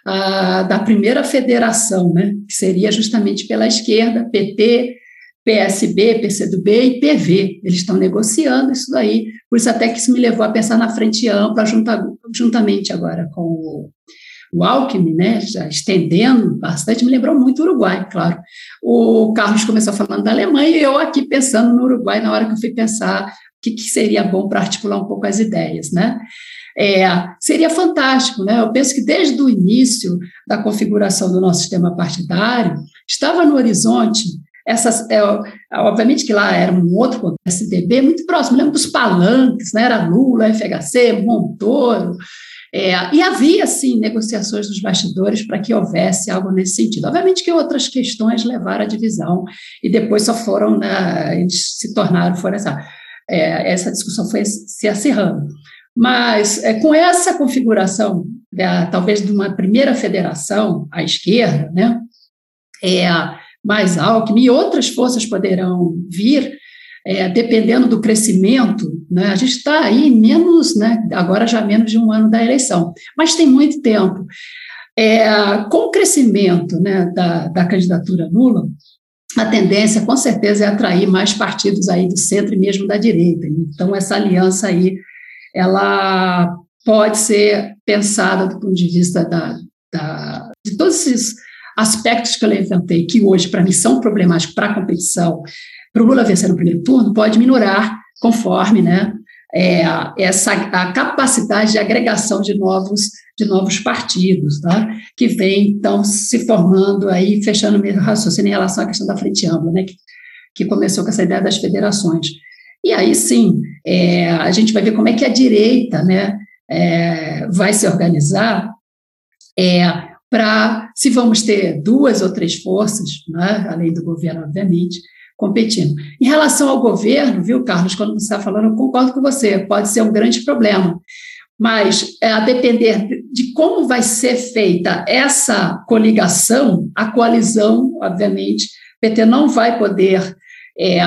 da primeira federação, né, que seria justamente pela esquerda, PT, PSB, PCdoB e PV. Eles estão negociando isso daí, por isso até que isso me levou a pensar na frente ampla, junta, juntamente agora com o o Alckmin, né, já estendendo bastante, me lembrou muito o Uruguai, claro. O Carlos começou falando da Alemanha e eu aqui pensando no Uruguai na hora que eu fui pensar o que, que seria bom para articular um pouco as ideias, né? É, seria fantástico, né? Eu penso que desde o início da configuração do nosso sistema partidário estava no horizonte essas, é, obviamente que lá era um outro SDB muito próximo, lembro dos palanques, né? Era Lula, FHC, Montoro, é, e havia, sim, negociações nos bastidores para que houvesse algo nesse sentido. Obviamente que outras questões levaram à divisão e depois só foram, né, eles se tornaram, foram essa, é, essa discussão foi se acirrando. Mas é, com essa configuração, da, talvez de uma primeira federação à esquerda, né, é, mais Alckmin e outras forças poderão vir, é, dependendo do crescimento, né, a gente está aí menos, né, agora já menos de um ano da eleição, mas tem muito tempo. É, com o crescimento né, da, da candidatura Lula, a tendência, com certeza, é atrair mais partidos aí do centro e mesmo da direita. Então, essa aliança aí, ela pode ser pensada do ponto de vista da, da de todos esses aspectos que eu levantei, que hoje, para mim, são problemáticos para a competição, para o Lula vencer no primeiro turno, pode minorar conforme né, é, essa a capacidade de agregação de novos de novos partidos, tá? que vem então se formando aí, fechando o mesmo raciocínio em relação à questão da frente ampla, né? que, que começou com essa ideia das federações. E aí sim, é, a gente vai ver como é que a direita né, é, vai se organizar é, para, se vamos ter duas ou três forças, né, além do governo, obviamente, competindo. Em relação ao governo, viu, Carlos, quando você está falando, eu concordo com você, pode ser um grande problema. Mas, é, a depender de como vai ser feita essa coligação, a coalizão, obviamente, o PT não vai poder é,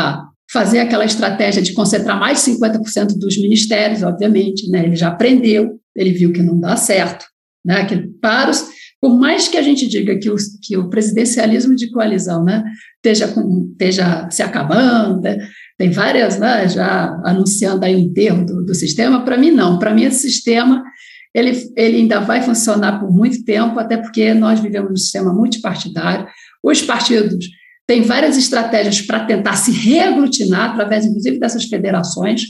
fazer aquela estratégia de concentrar mais de 50% dos ministérios, obviamente, né? ele já aprendeu, ele viu que não dá certo, né? que para os, por mais que a gente diga que o, que o presidencialismo de coalizão né, esteja, com, esteja se acabando, né, tem várias né, já anunciando aí o enterro do, do sistema, para mim não. Para mim esse sistema ele, ele ainda vai funcionar por muito tempo, até porque nós vivemos num sistema multipartidário. Os partidos têm várias estratégias para tentar se reaglutinar, através, inclusive, dessas federações,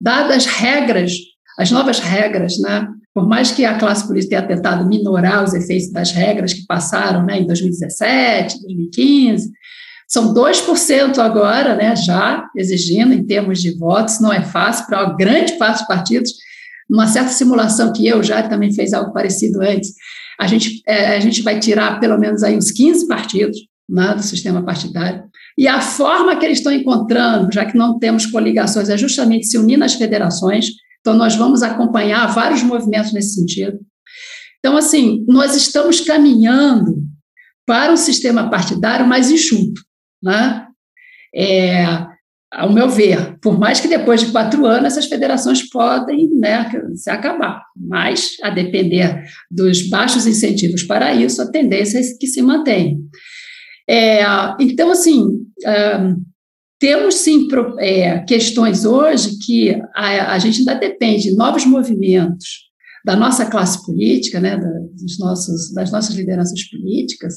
dadas regras, as novas regras né, por mais que a classe política tenha tentado minorar os efeitos das regras que passaram né, em 2017, 2015, são 2% agora, né, já exigindo em termos de votos, não é fácil para uma grande parte dos partidos. Numa certa simulação que eu já também fez algo parecido antes, a gente, é, a gente vai tirar pelo menos aí uns 15 partidos né, do sistema partidário. E a forma que eles estão encontrando, já que não temos coligações, é justamente se unir nas federações, então, nós vamos acompanhar vários movimentos nesse sentido. Então, assim, nós estamos caminhando para um sistema partidário mais enxuto, né? É, ao meu ver, por mais que depois de quatro anos essas federações podem né, se acabar, mas a depender dos baixos incentivos para isso, a tendência é que se mantenha. É, então, assim, temos sim é, questões hoje que a, a, gente ainda depende de novos movimentos da nossa classe política, né, dos nossos, das nossas lideranças políticas,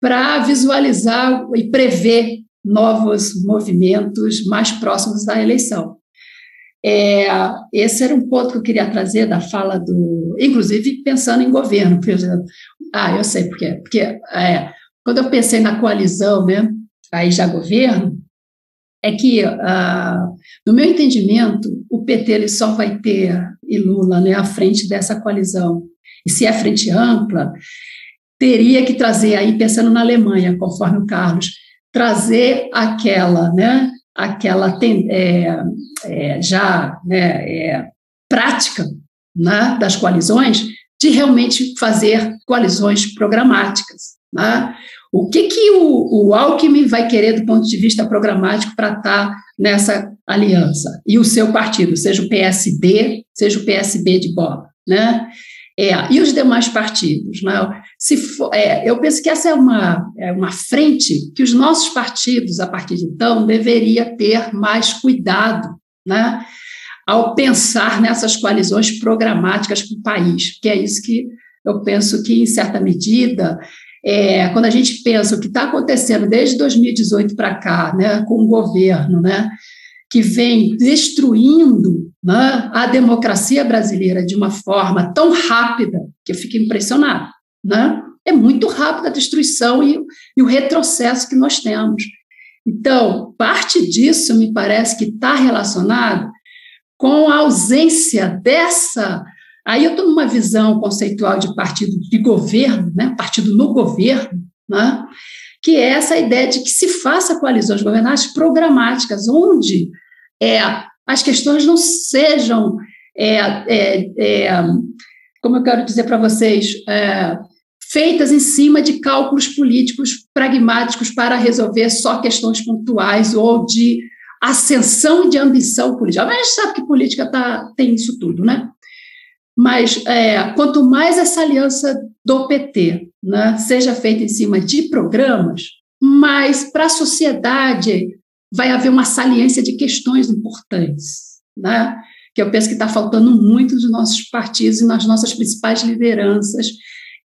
para visualizar e prever novos movimentos mais próximos da eleição. É, esse era um ponto que eu queria trazer da fala do, inclusive pensando em governo, por exemplo. Ah, eu sei por quê. Porque é, quando eu pensei na coalizão, né, aí já governo, é que, uh, no meu entendimento, o PT ele só vai ter, e Lula, né, à frente dessa coalizão. E se é frente ampla, teria que trazer, aí pensando na Alemanha, conforme o Carlos, trazer aquela, né, aquela é, é, já né, é, prática né, das coalizões, de realmente fazer coalizões programáticas. Né? O que, que o, o Alckmin vai querer do ponto de vista programático para estar tá nessa aliança? E o seu partido, seja o PSD, seja o PSB de bola, né? É, e os demais partidos? Né? Se for, é, eu penso que essa é uma, é uma frente que os nossos partidos, a partir de então, deveria ter mais cuidado né? ao pensar nessas coalizões programáticas para o país, que é isso que eu penso que, em certa medida, é, quando a gente pensa o que está acontecendo desde 2018 para cá, né, com o governo, né, que vem destruindo né, a democracia brasileira de uma forma tão rápida que eu fico impressionado. Né? É muito rápida a destruição e, e o retrocesso que nós temos. Então, parte disso me parece que está relacionado com a ausência dessa. Aí eu estou numa visão conceitual de partido de governo, né? partido no governo, né? que é essa ideia de que se faça coalizões governais programáticas, onde é, as questões não sejam, é, é, é como eu quero dizer para vocês, é, feitas em cima de cálculos políticos pragmáticos para resolver só questões pontuais ou de ascensão de ambição política. Mas a gente sabe que política tá, tem isso tudo, né? Mas é, quanto mais essa aliança do PT né, seja feita em cima de programas, mais para a sociedade vai haver uma saliência de questões importantes, né? que eu penso que está faltando muito nos nossos partidos e nas nossas principais lideranças,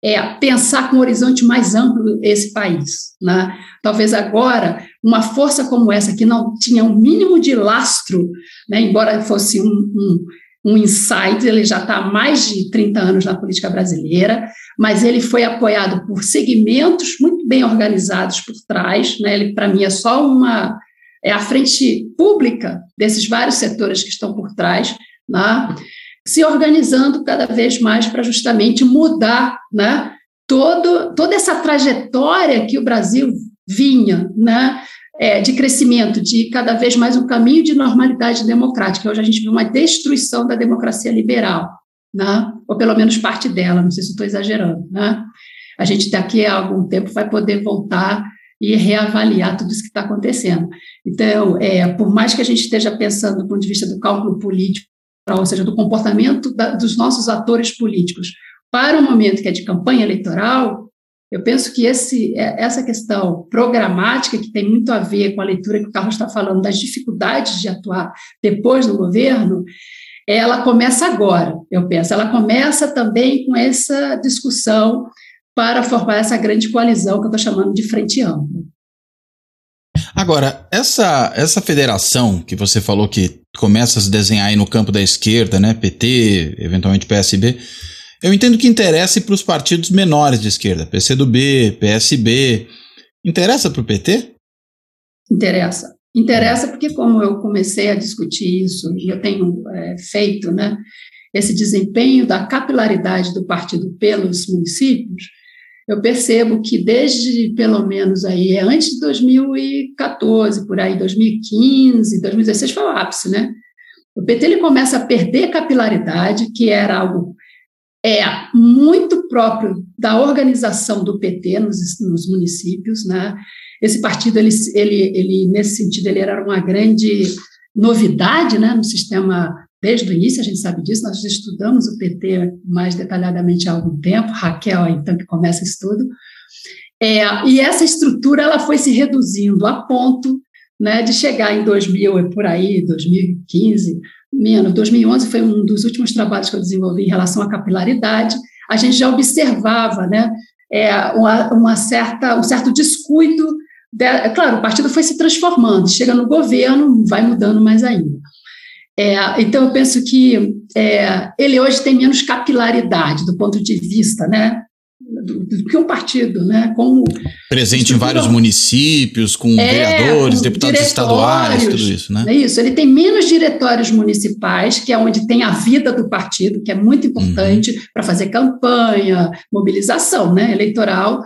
é, pensar com um horizonte mais amplo esse país. Né? Talvez agora, uma força como essa, que não tinha um mínimo de lastro, né, embora fosse um, um, um insight, ele já está há mais de 30 anos na política brasileira, mas ele foi apoiado por segmentos muito bem organizados por trás. Né? Ele, para mim, é só uma. É a frente pública desses vários setores que estão por trás. Né? se organizando cada vez mais para justamente mudar né, todo, toda essa trajetória que o Brasil vinha né, é, de crescimento, de cada vez mais um caminho de normalidade democrática. Hoje a gente vê uma destruição da democracia liberal, né, ou pelo menos parte dela, não sei se estou exagerando. Né? A gente daqui a algum tempo vai poder voltar e reavaliar tudo isso que está acontecendo. Então, é, por mais que a gente esteja pensando do ponto de vista do cálculo político, ou seja, do comportamento da, dos nossos atores políticos para o momento que é de campanha eleitoral, eu penso que esse, é, essa questão programática, que tem muito a ver com a leitura que o Carlos está falando, das dificuldades de atuar depois do governo, ela começa agora, eu penso. Ela começa também com essa discussão para formar essa grande coalizão que eu estou chamando de frente ampla. Agora, essa, essa federação que você falou que começa a se desenhar aí no campo da esquerda, né? PT, eventualmente PSB, eu entendo que interessa para os partidos menores de esquerda, PCdoB, PSB. Interessa para o PT? Interessa. Interessa porque, como eu comecei a discutir isso, e eu tenho é, feito, né, esse desempenho da capilaridade do partido pelos municípios, eu percebo que desde pelo menos aí, é antes de 2014, por aí, 2015, 2016 foi o ápice, né? O PT ele começa a perder capilaridade, que era algo é muito próprio da organização do PT nos, nos municípios, né? Esse partido ele, ele, ele nesse sentido ele era uma grande novidade, né, no sistema desde o início, a gente sabe disso, nós estudamos o PT mais detalhadamente há algum tempo, Raquel, então, que começa isso tudo, é, e essa estrutura ela foi se reduzindo a ponto né, de chegar em 2000 e por aí, 2015, menos, 2011 foi um dos últimos trabalhos que eu desenvolvi em relação à capilaridade, a gente já observava né, é, uma, uma certa, um certo descuido, de, é claro, o partido foi se transformando, chega no governo, vai mudando mais ainda. É, então, eu penso que é, ele hoje tem menos capilaridade do ponto de vista né, do, do que um partido, né? Como presente em vários municípios, com é, vereadores, com deputados estaduais, tudo isso, né? É isso. Ele tem menos diretórios municipais, que é onde tem a vida do partido, que é muito importante uhum. para fazer campanha, mobilização, né? Eleitoral,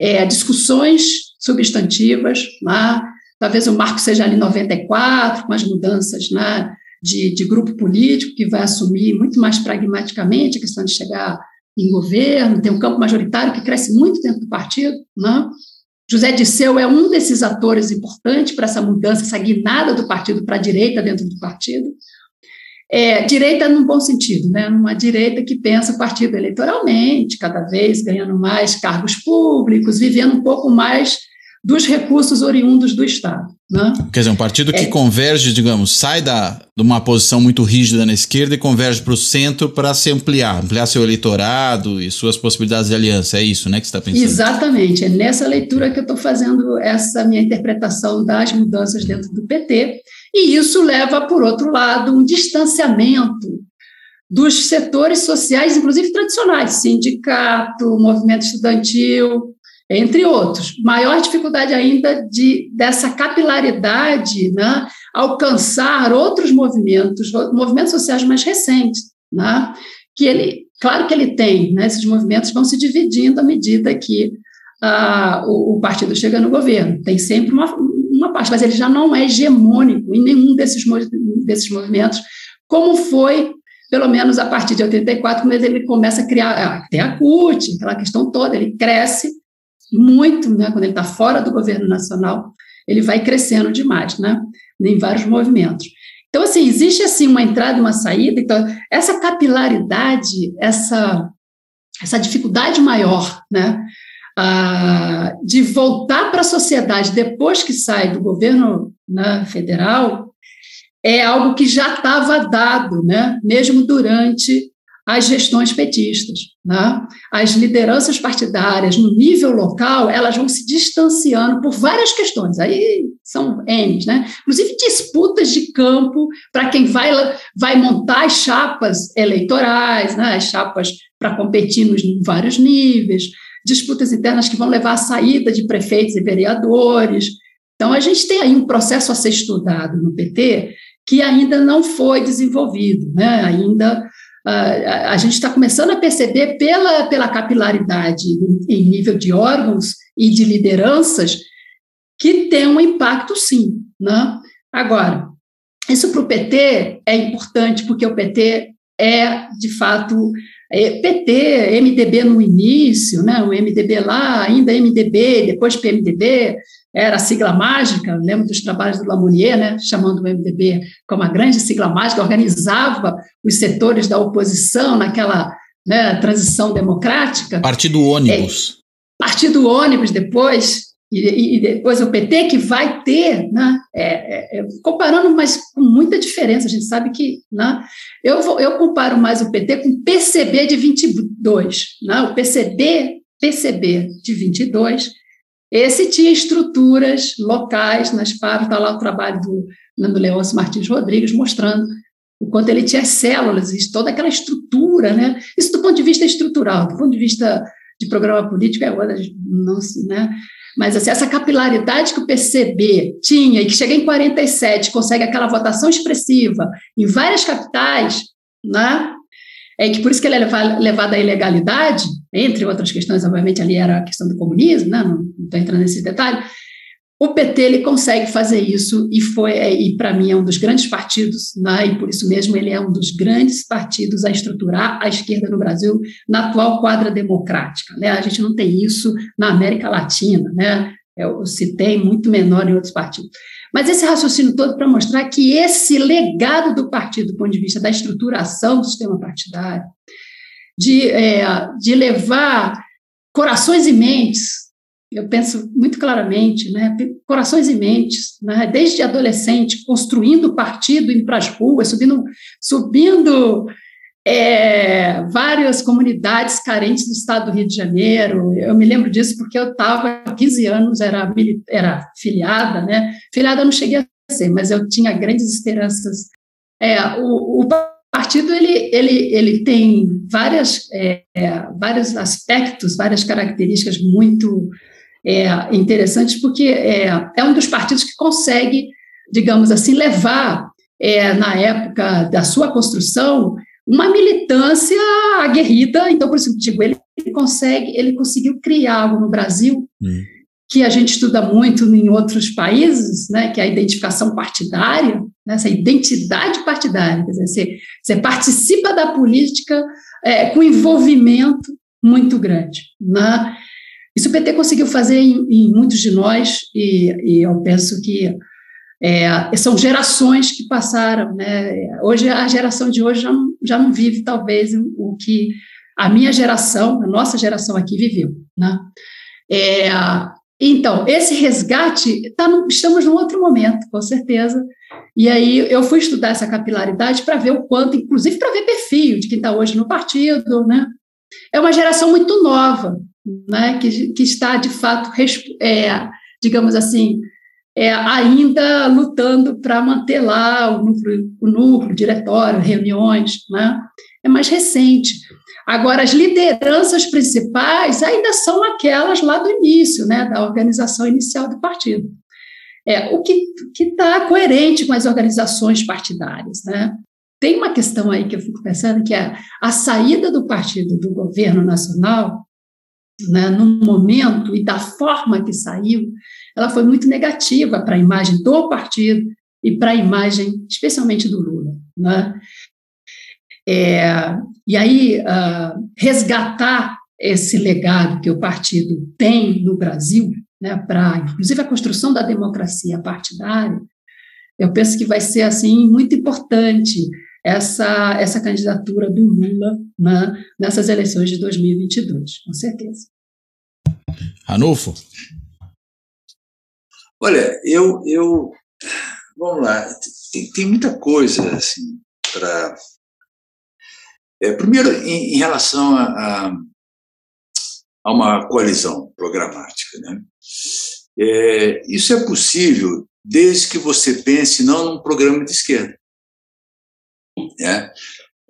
é, discussões substantivas, lá. Né? Talvez o marco seja ali 94, com as mudanças, né? de, de grupo político que vai assumir muito mais pragmaticamente a questão de chegar em governo, tem um campo majoritário que cresce muito dentro do partido, né? José Disseu é um desses atores importantes para essa mudança, essa guinada do partido para a direita dentro do partido. É, direita num bom sentido, né? Uma direita que pensa o partido eleitoralmente, cada vez ganhando mais cargos públicos, vivendo um pouco mais dos recursos oriundos do Estado. Né? Quer dizer, um partido que é. converge, digamos, sai da, de uma posição muito rígida na esquerda e converge para o centro para se ampliar, ampliar seu eleitorado e suas possibilidades de aliança. É isso, né, que você está pensando? Exatamente. É nessa leitura que eu estou fazendo essa minha interpretação das mudanças dentro do PT. E isso leva, por outro lado, um distanciamento dos setores sociais, inclusive tradicionais, sindicato, movimento estudantil, entre outros. Maior dificuldade ainda de dessa capilaridade, né, alcançar outros movimentos, movimentos sociais mais recentes, né, que ele, claro que ele tem, né, esses movimentos vão se dividindo à medida que uh, o, o, partido chega no governo. Tem sempre uma, uma parte, mas ele já não é hegemônico em nenhum desses, desses movimentos, como foi pelo menos a partir de 84, quando ele começa a criar, ah, tem a CUT, aquela questão toda, ele cresce muito, né, quando ele está fora do governo nacional, ele vai crescendo demais, né, em vários movimentos. Então, assim, existe assim uma entrada e uma saída, então, essa capilaridade, essa, essa dificuldade maior, né, de voltar para a sociedade depois que sai do governo né, federal, é algo que já estava dado, né, mesmo durante as gestões petistas. Né? As lideranças partidárias no nível local, elas vão se distanciando por várias questões, aí são N, né? inclusive disputas de campo para quem vai, vai montar as chapas eleitorais, né? as chapas para competir nos vários níveis, disputas internas que vão levar à saída de prefeitos e vereadores. Então, a gente tem aí um processo a ser estudado no PT que ainda não foi desenvolvido, né? ainda Uh, a gente está começando a perceber pela, pela capilaridade em, em nível de órgãos e de lideranças que tem um impacto sim. Né? Agora, isso para o PT é importante, porque o PT é, de fato, é, PT, MDB no início, né? o MDB lá, ainda MDB, depois PMDB, era a sigla mágica, lembro dos trabalhos do Lamounier, né, chamando o MDB como a grande sigla mágica, organizava os setores da oposição naquela né, transição democrática. Partido ônibus. É, partido ônibus depois, e, e, depois o PT que vai ter, né, é, é, é, comparando, mas com muita diferença, a gente sabe que, né, eu, vou, eu comparo mais o PT com o PCB de 22, né, o PCB, PCB de 22, esse tinha estruturas locais nas paves, está lá o trabalho do Nando Leôncio Martins Rodrigues, mostrando o quanto ele tinha células toda aquela estrutura, né? Isso do ponto de vista estrutural, do ponto de vista de programa político é outra, não, né? Mas assim, essa capilaridade que o PCB tinha e que chega em 47, consegue aquela votação expressiva em várias capitais, né? É que por isso que ele é levado à ilegalidade, entre outras questões, obviamente ali era a questão do comunismo, né? não estou entrando nesse detalhe, o PT ele consegue fazer isso e foi é, e para mim é um dos grandes partidos, né? e por isso mesmo ele é um dos grandes partidos a estruturar a esquerda no Brasil na atual quadra democrática. Né? A gente não tem isso na América Latina, né? Eu citei muito menor em outros partidos. Mas esse raciocínio todo para mostrar que esse legado do partido, do ponto de vista da estruturação do sistema partidário, de, é, de levar corações e mentes, eu penso muito claramente, né, corações e mentes, né, desde adolescente, construindo partido, indo para as ruas, subindo, subindo é, várias comunidades carentes do estado do Rio de Janeiro. Eu me lembro disso porque eu estava há 15 anos, era, era filiada, né? Filiada eu não cheguei a ser, mas eu tinha grandes esperanças. É, o, o partido ele, ele, ele tem várias, é, é, vários aspectos, várias características muito é, interessantes, porque é, é um dos partidos que consegue, digamos assim, levar, é, na época da sua construção, uma militância aguerrida. Então, por isso, digo, ele, ele consegue, ele conseguiu criar algo no Brasil hum. que a gente estuda muito em outros países, né, que é a identificação partidária, né, essa identidade partidária, quer dizer, você, você participa da política é, com envolvimento muito grande. Né? Isso o PT conseguiu fazer em, em muitos de nós, e, e, eu penso que é, são gerações que passaram. Né? Hoje, a geração de hoje já não, já não vive, talvez, o que a minha geração, a nossa geração aqui viveu. Né? É, Então, esse resgate, tá estamos num outro momento, com certeza. E aí eu fui estudar essa capilaridade para ver o quanto, inclusive para ver perfil de quem está hoje no partido, né? É uma geração muito nova, né? Que, que está, de fato, é, digamos assim, é, ainda lutando para manter lá o núcleo, o núcleo, diretório, reuniões, né? É mais recente. Agora, as lideranças principais ainda são aquelas lá do início, né, da organização inicial do partido. É, o que está coerente com as organizações partidárias. Né? Tem uma questão aí que eu fico pensando, que é a saída do partido do governo nacional, né, no momento e da forma que saiu, ela foi muito negativa para a imagem do partido e para a imagem, especialmente do Lula. Né? É, e aí, uh, resgatar esse legado que o partido tem no Brasil, né, para, inclusive, a construção da democracia partidária, eu penso que vai ser, assim, muito importante essa, essa candidatura do Lula né, nessas eleições de 2022, com certeza. Ranulfo? Olha, eu, eu vamos lá, tem, tem muita coisa assim para é, primeiro, em, em relação a, a, a, uma coalizão programática, né? É, isso é possível desde que você pense não num programa de esquerda. Né?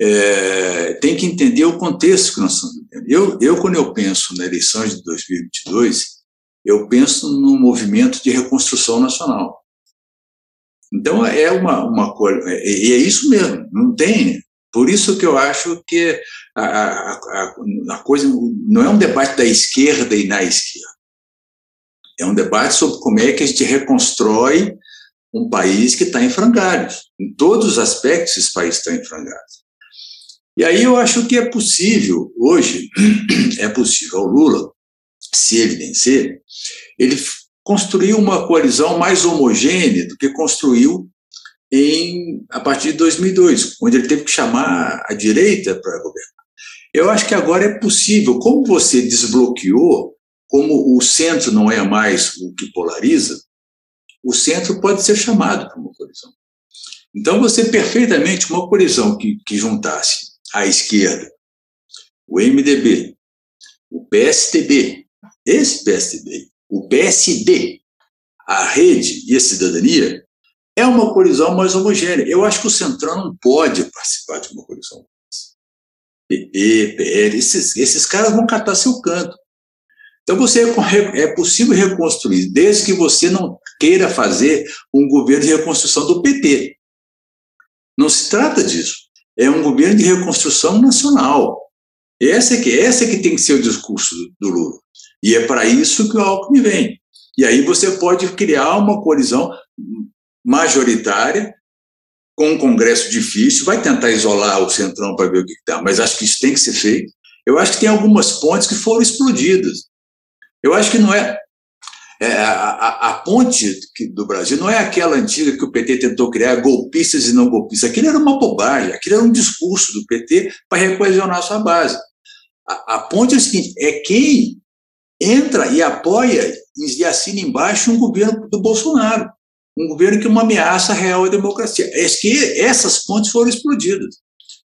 É, tem que entender o contexto que nós estamos vivendo. Eu, eu, quando eu penso na eleição de 2022, eu penso num movimento de reconstrução nacional. Então, é uma, uma coisa, e é isso mesmo, não tem por isso que eu acho que a, a, a, coisa não é um debate da esquerda e na esquerda. É um debate sobre como é que a gente reconstrói um país que está em frangalhos. Em todos os aspectos, esse país está em frangalhos. E aí eu acho que é possível, hoje, é possível ao Lula, se ele vencer, ele construir uma coalizão mais homogênea do que construiu em, a partir de 2002, onde ele teve que chamar a direita para governar. Eu acho que agora é possível, como você desbloqueou, como o centro não é mais o que polariza, o centro pode ser chamado para uma colisão. Então, você perfeitamente, uma colisão que, que juntasse a esquerda, o MDB, o PSTB, esse PSTB, o PSD, a rede e a cidadania, é uma colisão mais homogênea. Eu acho que o Centrão não pode participar de uma colisão. PP, PL, esses, esses caras vão catar seu canto. Então você é possível reconstruir, desde que você não queira fazer um governo de reconstrução do PT. Não se trata disso. É um governo de reconstrução nacional. Essa é que, essa é que tem que ser o discurso do Lula. E é para isso que o Alckmin vem. E aí você pode criar uma colisão majoritária, com um Congresso difícil, vai tentar isolar o Centrão para ver o que está, mas acho que isso tem que ser feito. Eu acho que tem algumas pontes que foram explodidas. Eu acho que não é. é a, a, ponte do Brasil não é aquela antiga que o PT tentou criar, golpistas e não golpistas. Aquilo era uma bobagem, aquilo era um discurso do PT para recoesionar sua base. A, a ponte é o seguinte: é quem entra e apoia e assina embaixo um governo do Bolsonaro um governo que é uma ameaça real à democracia. É que essas pontes foram explodidas.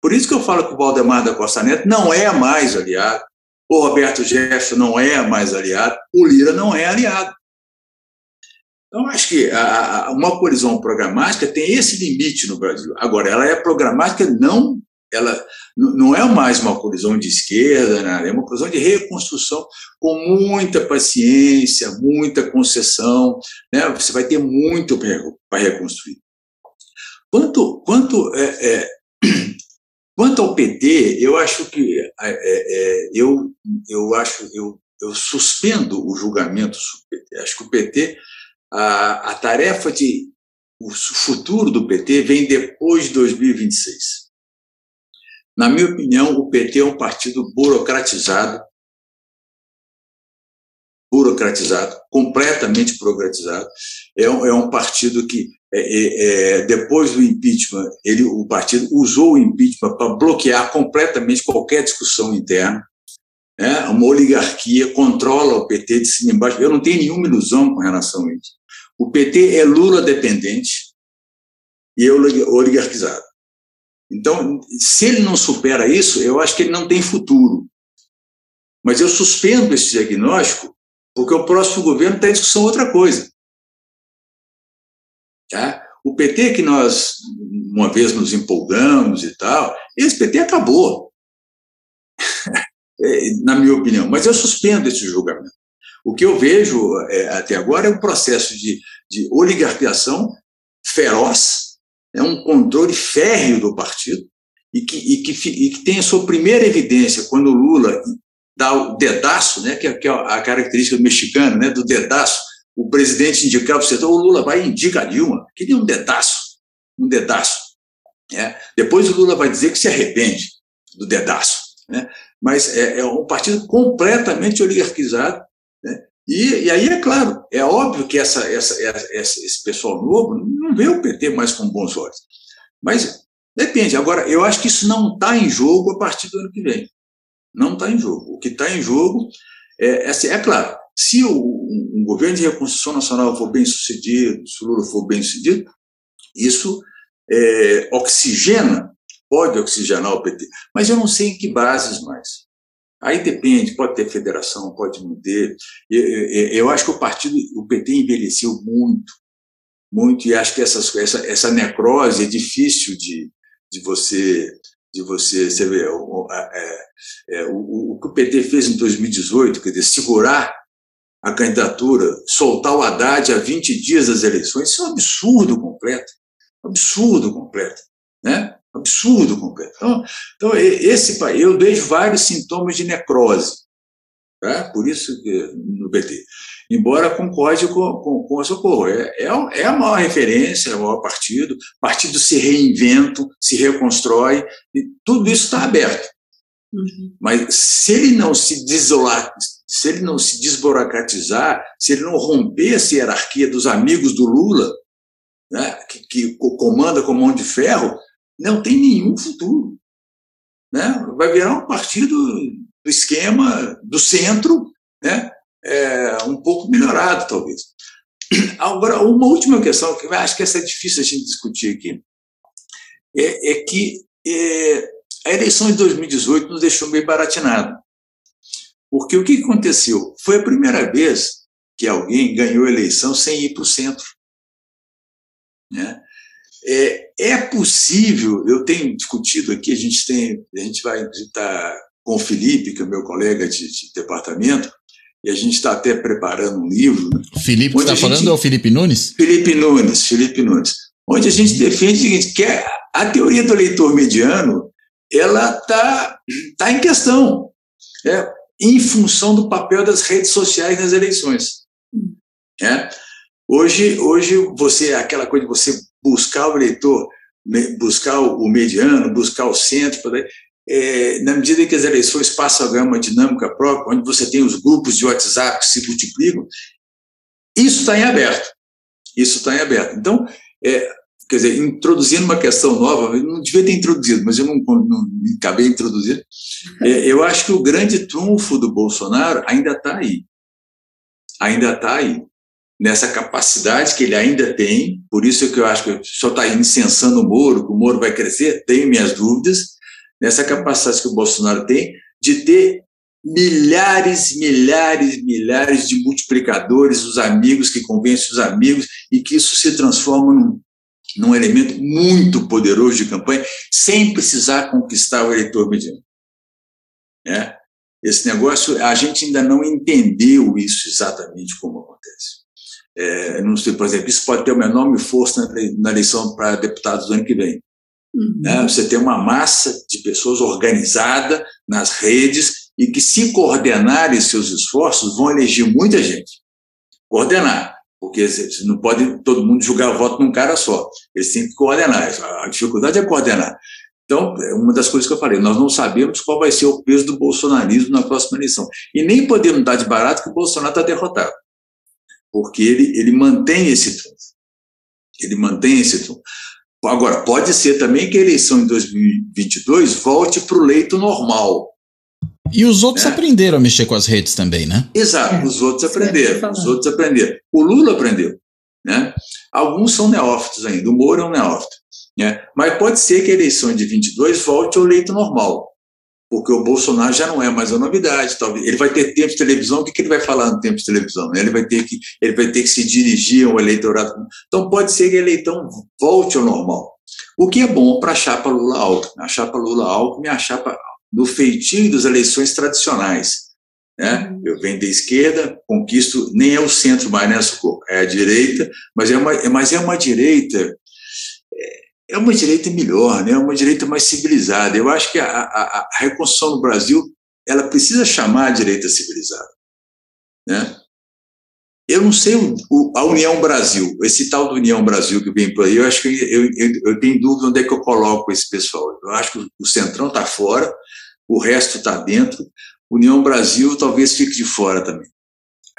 Por isso que eu falo que o Valdemar da Costa Neto não é mais aliado, o Roberto Jefferson não é mais aliado, o Lira não é aliado. Então, acho que a, a, uma colisão programática tem esse limite no Brasil. Agora, ela é programática não ela não é mais uma colisão de esquerda, né? é uma colisão de reconstrução com muita paciência, muita concessão, né? você vai ter muito para reconstruir. Quanto, quanto, é, é, quanto ao PT, eu acho que é, é, é, eu, eu acho eu, eu suspendo o julgamento. Acho que o PT, a, a tarefa de o futuro do PT vem depois de 2026 na minha opinião, o PT é um partido burocratizado, burocratizado, completamente burocratizado. É um, é um partido que, é, é, é, depois do impeachment, ele, o partido usou o impeachment para bloquear completamente qualquer discussão interna. né, uma oligarquia controla o PT de cima embaixo. Eu não tenho nenhuma ilusão com relação a isso. O PT é Lula dependente e é oligarquizado. Então, se ele não supera isso, eu acho que ele não tem futuro. Mas eu suspendo esse diagnóstico porque o próximo governo está em discussão outra coisa. Tá? O PT que nós, uma vez, nos empolgamos e tal, esse PT acabou, é, na minha opinião. Mas eu suspendo esse julgamento. O que eu vejo é, até agora é um processo de, de oligarquização feroz, é um controle férreo do partido, e que, e, que, e que tem a sua primeira evidência quando o Lula dá o dedaço, né, que, é, que é a característica do mexicano, né, do dedaço, o presidente indicava o setor, o Lula vai e indica a Dilma, queria um dedaço, um dedaço. Né? Depois o Lula vai dizer que se arrepende do dedaço. Né? Mas é, é um partido completamente oligarquizado. Né? E, e, aí, é claro, é óbvio que essa, essa, essa, esse pessoal novo não vê o PT mais com bons olhos. Mas depende. Agora, eu acho que isso não está em jogo a partir do ano que vem. Não está em jogo. O que está em jogo é, é, assim, é claro, se o, um governo de reconstrução nacional for bem sucedido, se o Lula for bem sucedido, isso é, oxigena, pode oxigenar o PT, mas eu não sei em que bases mais. Aí depende, pode ter federação, pode não ter. Eu, eu, eu acho que o partido, o PT envelheceu muito, muito, e acho que essas, essa, essa necrose é difícil de, de você de você, você vê, o, é, é, o, o, que o PT fez em 2018, quer dizer, segurar a candidatura, soltar o Haddad a 20 dias das eleições, isso é um absurdo completo. Absurdo completo. Né? Absurdo completo. Então, então esse eu vejo vários sintomas de necrose. Tá? Por isso que no PT. Embora concorde com, com, com o Socorro. É, é, é a maior referência, é o maior partido. O partido se reinventa, se reconstrói, e tudo isso está aberto. Uhum. Mas se ele não se desolar, se ele não se desburocratizar, se ele não romper essa hierarquia dos amigos do Lula, né, que, que comanda com mão de ferro, não tem nenhum futuro. Né? Vai virar um partido do esquema do centro, né? É, um pouco melhorado, talvez. Agora, uma última questão, que acho que essa é difícil a gente discutir aqui, é, é que é, a eleição de 2018 nos deixou meio baratinado. Porque o que aconteceu? Foi a primeira vez que alguém ganhou a eleição sem ir para o centro. Né? É, é possível, eu tenho discutido aqui, a gente tem, a gente vai estar com o Felipe, que é meu colega de, de departamento, e a gente está até preparando um livro. Felipe que está falando é o Felipe Nunes? Felipe Nunes, Felipe Nunes. Onde a gente defende o seguinte, que é a teoria do eleitor mediano ela está tá em questão, é, em função do papel das redes sociais nas eleições. É. Hoje, hoje você aquela coisa de você buscar o eleitor, buscar o mediano, buscar o centro, é, na medida em que as eleições passam a ganhar uma dinâmica própria, onde você tem os grupos de WhatsApp que se multiplicam, isso está em aberto. Isso está em aberto. Então, é, quer dizer, introduzindo uma questão nova, eu não devia ter introduzido, mas eu não, não, acabei introduzindo. É, eu acho que o grande trunfo do Bolsonaro ainda está aí. Ainda está aí. Nessa capacidade que ele ainda tem, por isso que eu acho que só está incensando o Moro, que o Moro vai crescer, tenho minhas dúvidas, nessa capacidade que o Bolsonaro tem de ter milhares, milhares, milhares de multiplicadores, os amigos que convencem os amigos, e que isso se transforma num num elemento muito poderoso de campanha, sem precisar conquistar o eleitor mediano. É? Esse negócio, a gente ainda não entendeu isso exatamente como acontece. É, não sei, por exemplo, isso pode ter uma enorme força na eleição para deputados do ano que vem. Uhum. É, você tem uma massa de pessoas organizada nas redes e que, se coordenarem seus esforços, vão eleger muita gente. Coordenar porque não pode todo mundo julgar voto num cara só. Eles têm que coordenar. A dificuldade é coordenar. Então, é uma das coisas que eu falei, nós não sabemos qual vai ser o peso do bolsonarismo na próxima eleição. E nem podemos dar de barato que o Bolsonaro está derrotado. Porque ele, ele mantém esse trunfo. Ele mantém esse trunfo. Agora, pode ser também que a eleição em 2022 volte para o leito normal. E os outros né? aprenderam a mexer com as redes também, né? Exato, é, os outros aprenderam. Os outros aprenderam. O Lula aprendeu. Né? Alguns são neófitos ainda, o Moro é um neófito. Né? Mas pode ser que a eleição de 22 volte ao leito normal, porque o Bolsonaro já não é mais a novidade. Talvez ele vai ter tempo de televisão. O que, que ele vai falar no tempo de televisão? Né? Ele vai ter que ele vai ter que se dirigir ao eleitorado. Então pode ser que a eleição volte ao normal. O que é bom para a chapa Lula-Alckmin. A chapa Lula-Alckmin é a chapa no feitio das eleições tradicionais. Né? Uhum. Eu venho da esquerda, conquisto, nem é o centro mais, né, Socorro? É a direita, mas é uma, mas é uma direita, é, uma direita melhor, né? É uma direita mais civilizada. Eu acho que a, a, a reconstrução no Brasil, ela precisa chamar a direita civilizada. Né? Eu não sei o, o, a União Brasil, esse tal do União Brasil que vem por aí, eu acho que eu, eu, eu tenho dúvida onde é que eu coloco esse pessoal. Eu acho que o Centrão está fora, o resto está dentro. União Brasil talvez fique de fora também,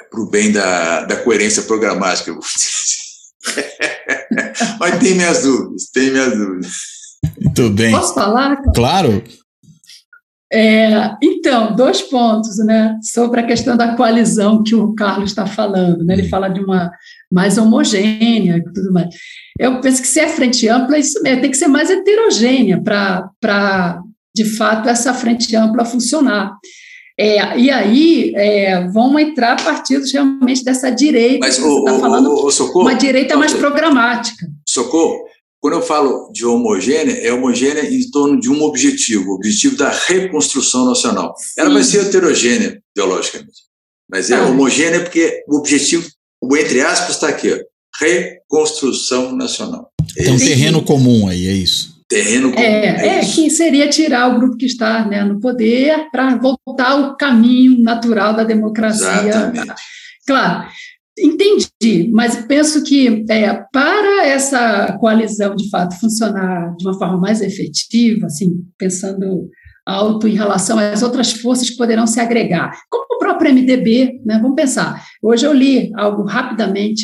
para o bem da, da coerência programática. Mas tem minhas dúvidas, tem minhas dúvidas. Muito bem. Posso falar? Claro. É, então, dois pontos, né, sobre a questão da coalizão que o Carlos está falando, né, ele fala de uma mais homogênea e tudo mais. Eu penso que se é frente ampla, isso mesmo, tem que ser mais heterogênea para, de fato, essa frente ampla funcionar. É, e aí é, vão entrar partidos realmente dessa direita, Mas, que você está falando, o, o, Socorro, uma direita mais programática. Socorro, quando eu falo de homogênea, é homogênea em torno de um objetivo, o objetivo da reconstrução nacional. Sim. Ela vai ser heterogênea, ideologicamente, mas é ah. homogênea porque o objetivo, o entre aspas, está aqui, ó, reconstrução nacional. É Tem um terreno comum aí, é isso. Terreno comum. É, é, que seria tirar o grupo que está né, no poder para voltar ao caminho natural da democracia. Exatamente. Claro, Entendi, mas penso que é, para essa coalizão de fato funcionar de uma forma mais efetiva, assim, pensando alto em relação às outras forças que poderão se agregar, como o próprio MDB, né? Vamos pensar. Hoje eu li algo rapidamente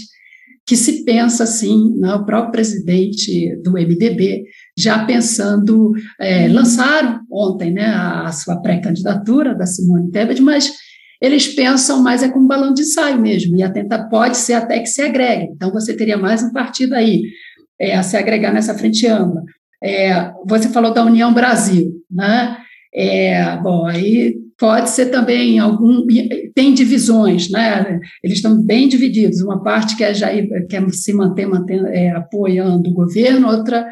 que se pensa assim, né, o próprio presidente do MDB já pensando, é, lançaram ontem né, a, a sua pré-candidatura da Simone Tebet, mas eles pensam mais é como um balão de ensaio mesmo, e a tenta pode ser até que se agregue. Então, você teria mais um partido aí é, a se agregar nessa frente ampla. É, você falou da União Brasil, né? É, bom, aí pode ser também algum tem divisões, né? Eles estão bem divididos. Uma parte quer já quer se manter, mantendo, é, apoiando o governo, outra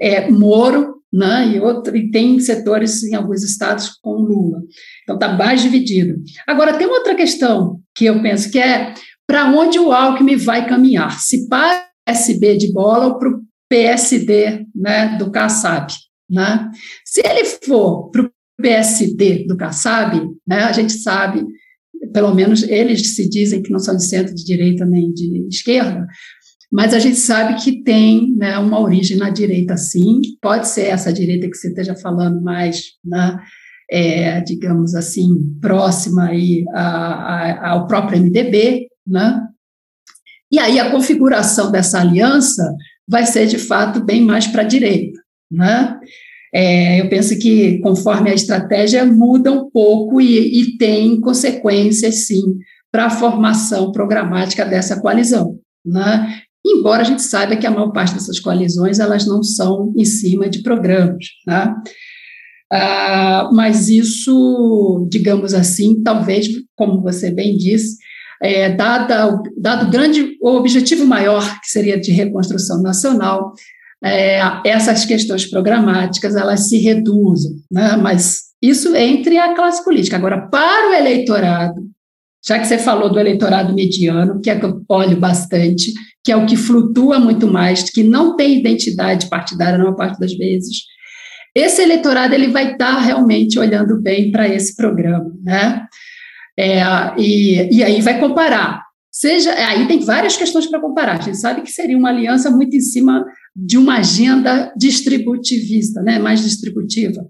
é Moro, né? E outro e tem setores em alguns estados com Lula. Então está mais dividido. Agora, tem outra questão que eu penso que é para onde o Alckmin vai caminhar? Se para o PSB de bola ou para o PSD né, do Kassab? Né? Se ele for para o PSD do Kassab, né, a gente sabe, pelo menos eles se dizem que não são de centro, de direita nem de esquerda, mas a gente sabe que tem né, uma origem na direita, sim. Pode ser essa direita que você esteja falando mais, né, é, digamos assim, próxima aí a, a, ao próprio MDB, né? E aí a configuração dessa aliança vai ser, de fato, bem mais para a direita, né? É, eu penso que, conforme a estratégia muda um pouco e, e tem consequências, sim, para a formação programática dessa coalizão, né? Embora a gente saiba que a maior parte dessas coalizões, elas não são em cima de programas, né? Mas isso, digamos assim, talvez, como você bem disse, é, dado o grande o objetivo maior, que seria de reconstrução nacional, é, essas questões programáticas elas se reduzem, né? mas isso entre a classe política. Agora, para o eleitorado, já que você falou do eleitorado mediano, que é que eu olho bastante, que é o que flutua muito mais, que não tem identidade partidária na maior parte das vezes, esse eleitorado ele vai estar realmente olhando bem para esse programa, né? É, e, e aí vai comparar. Seja, aí tem várias questões para comparar. A gente sabe que seria uma aliança muito em cima de uma agenda distributivista, né, mais distributiva.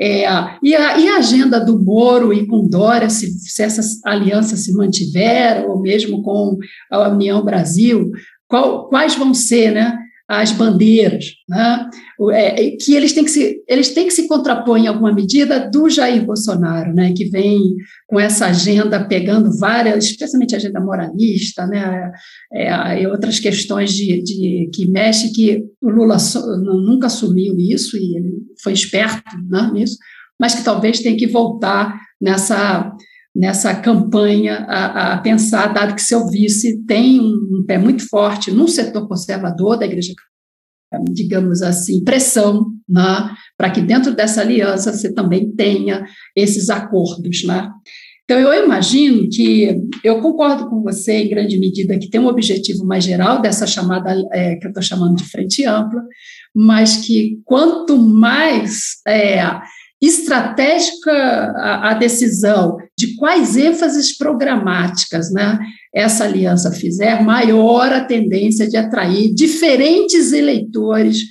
É, e, a, e, a, agenda do Moro e com Dória, se, se, essa aliança se mantiver, ou mesmo com a União Brasil, qual, quais vão ser né, as bandeiras, né? É, que eles têm que, se, eles têm que se contrapor em alguma medida do Jair Bolsonaro, né? que vem com essa agenda pegando várias, especialmente a agenda moralista, né? É, e outras questões de, de, que mexe, que o Lula nunca assumiu isso, e ele foi esperto né, nisso, mas que talvez tenha que voltar nessa nessa campanha a, a, pensar, dado que seu vice tem um pé muito forte no setor conservador da Igreja, digamos assim, pressão, né, para que dentro dessa aliança você também tenha esses acordos, né? Então, eu imagino que, eu concordo com você em grande medida que tem um objetivo mais geral dessa chamada, é, que eu estou chamando de frente ampla, mas que quanto mais é, estratégica a, a, decisão de quais ênfases programáticas né, essa aliança fizer, maior a tendência de atrair diferentes eleitores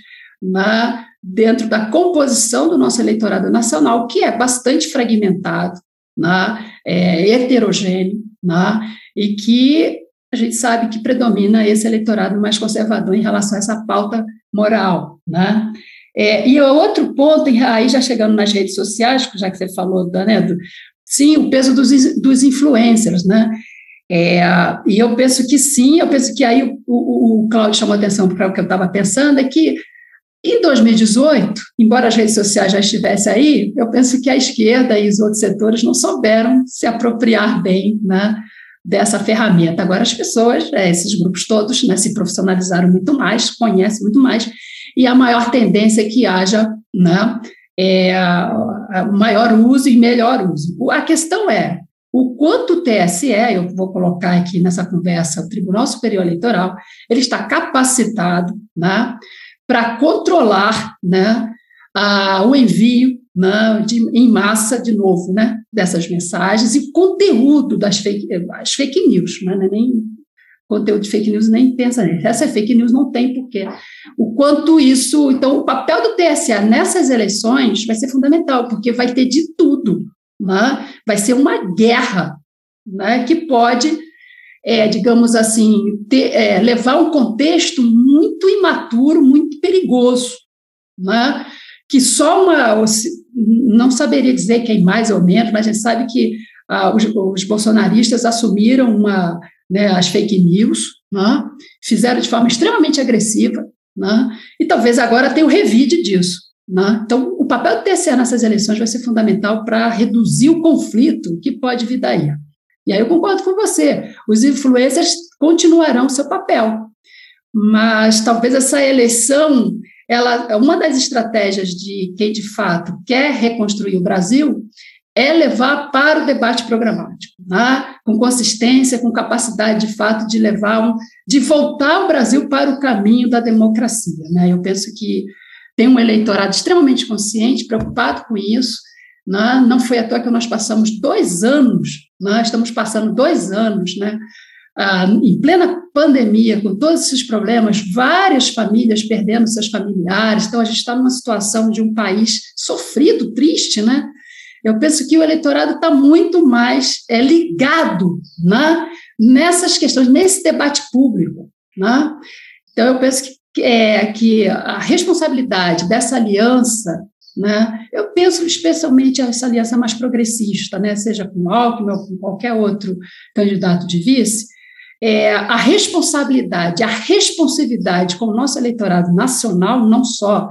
né, dentro da composição do nosso eleitorado nacional, que é bastante fragmentado, né, é heterogêneo, né, e que a gente sabe que predomina esse eleitorado mais conservador em relação a essa pauta moral. Né? É, e outro ponto, aí já chegando nas redes sociais, já que você falou, né, do, sim, o peso dos, dos influencers, né? É, e eu penso que sim, eu penso que aí o, o, o Cláudio chamou atenção para o que eu estava pensando, é que em 2018, embora as redes sociais já estivessem aí, eu penso que a esquerda e os outros setores não souberam se apropriar bem né, dessa ferramenta. Agora as pessoas, é, esses grupos todos, né, se profissionalizaram muito mais, conhecem muito mais, e a maior tendência é que haja né, é, maior uso e melhor uso. A questão é o quanto o TSE, eu vou colocar aqui nessa conversa, o Tribunal Superior Eleitoral, ele está capacitado né, para controlar né, a, o envio né, de, em massa, de novo, né, dessas mensagens e conteúdo das fake, as fake news, né, é nem conteúdo de fake news nem pensa nisso. Essa é fake news não tem porquê. O quanto isso. Então, o papel do TSE nessas eleições vai ser fundamental, porque vai ter de tudo. Né? Vai ser uma guerra né, que pode, é, digamos assim, ter, é, levar um contexto muito imaturo, muito perigoso. Né? Que só uma. Não saberia dizer quem mais ou menos, mas a gente sabe que ah, os, os bolsonaristas assumiram uma né, as fake news, né, fizeram de forma extremamente agressiva, né, e talvez agora tenha o revide disso. Né. Então, o papel do TSE nessas eleições vai ser fundamental para reduzir o conflito que pode vir daí. E aí eu concordo com você, os influencers continuarão seu papel, mas talvez essa eleição, ela, uma das estratégias de quem de fato quer reconstruir o Brasil é levar para o debate programático, né? com consistência, com capacidade de fato de levar, um, de voltar o Brasil para o caminho da democracia. Né? Eu penso que tem um eleitorado extremamente consciente, preocupado com isso. Né? Não foi à toa que nós passamos dois anos, né? estamos passando dois anos, né? Ah, em plena pandemia, com todos esses problemas, várias famílias perdendo seus familiares. Então, a gente está numa situação de um país sofrido, triste, né? Eu penso que o eleitorado está muito mais é, ligado né, nessas questões, nesse debate público. Né? Então, eu penso que, é, que a responsabilidade dessa aliança, né, eu penso especialmente essa aliança mais progressista, né, seja com Alckmin ou com qualquer outro candidato de vice, é, a responsabilidade, a responsividade com o nosso eleitorado nacional, não só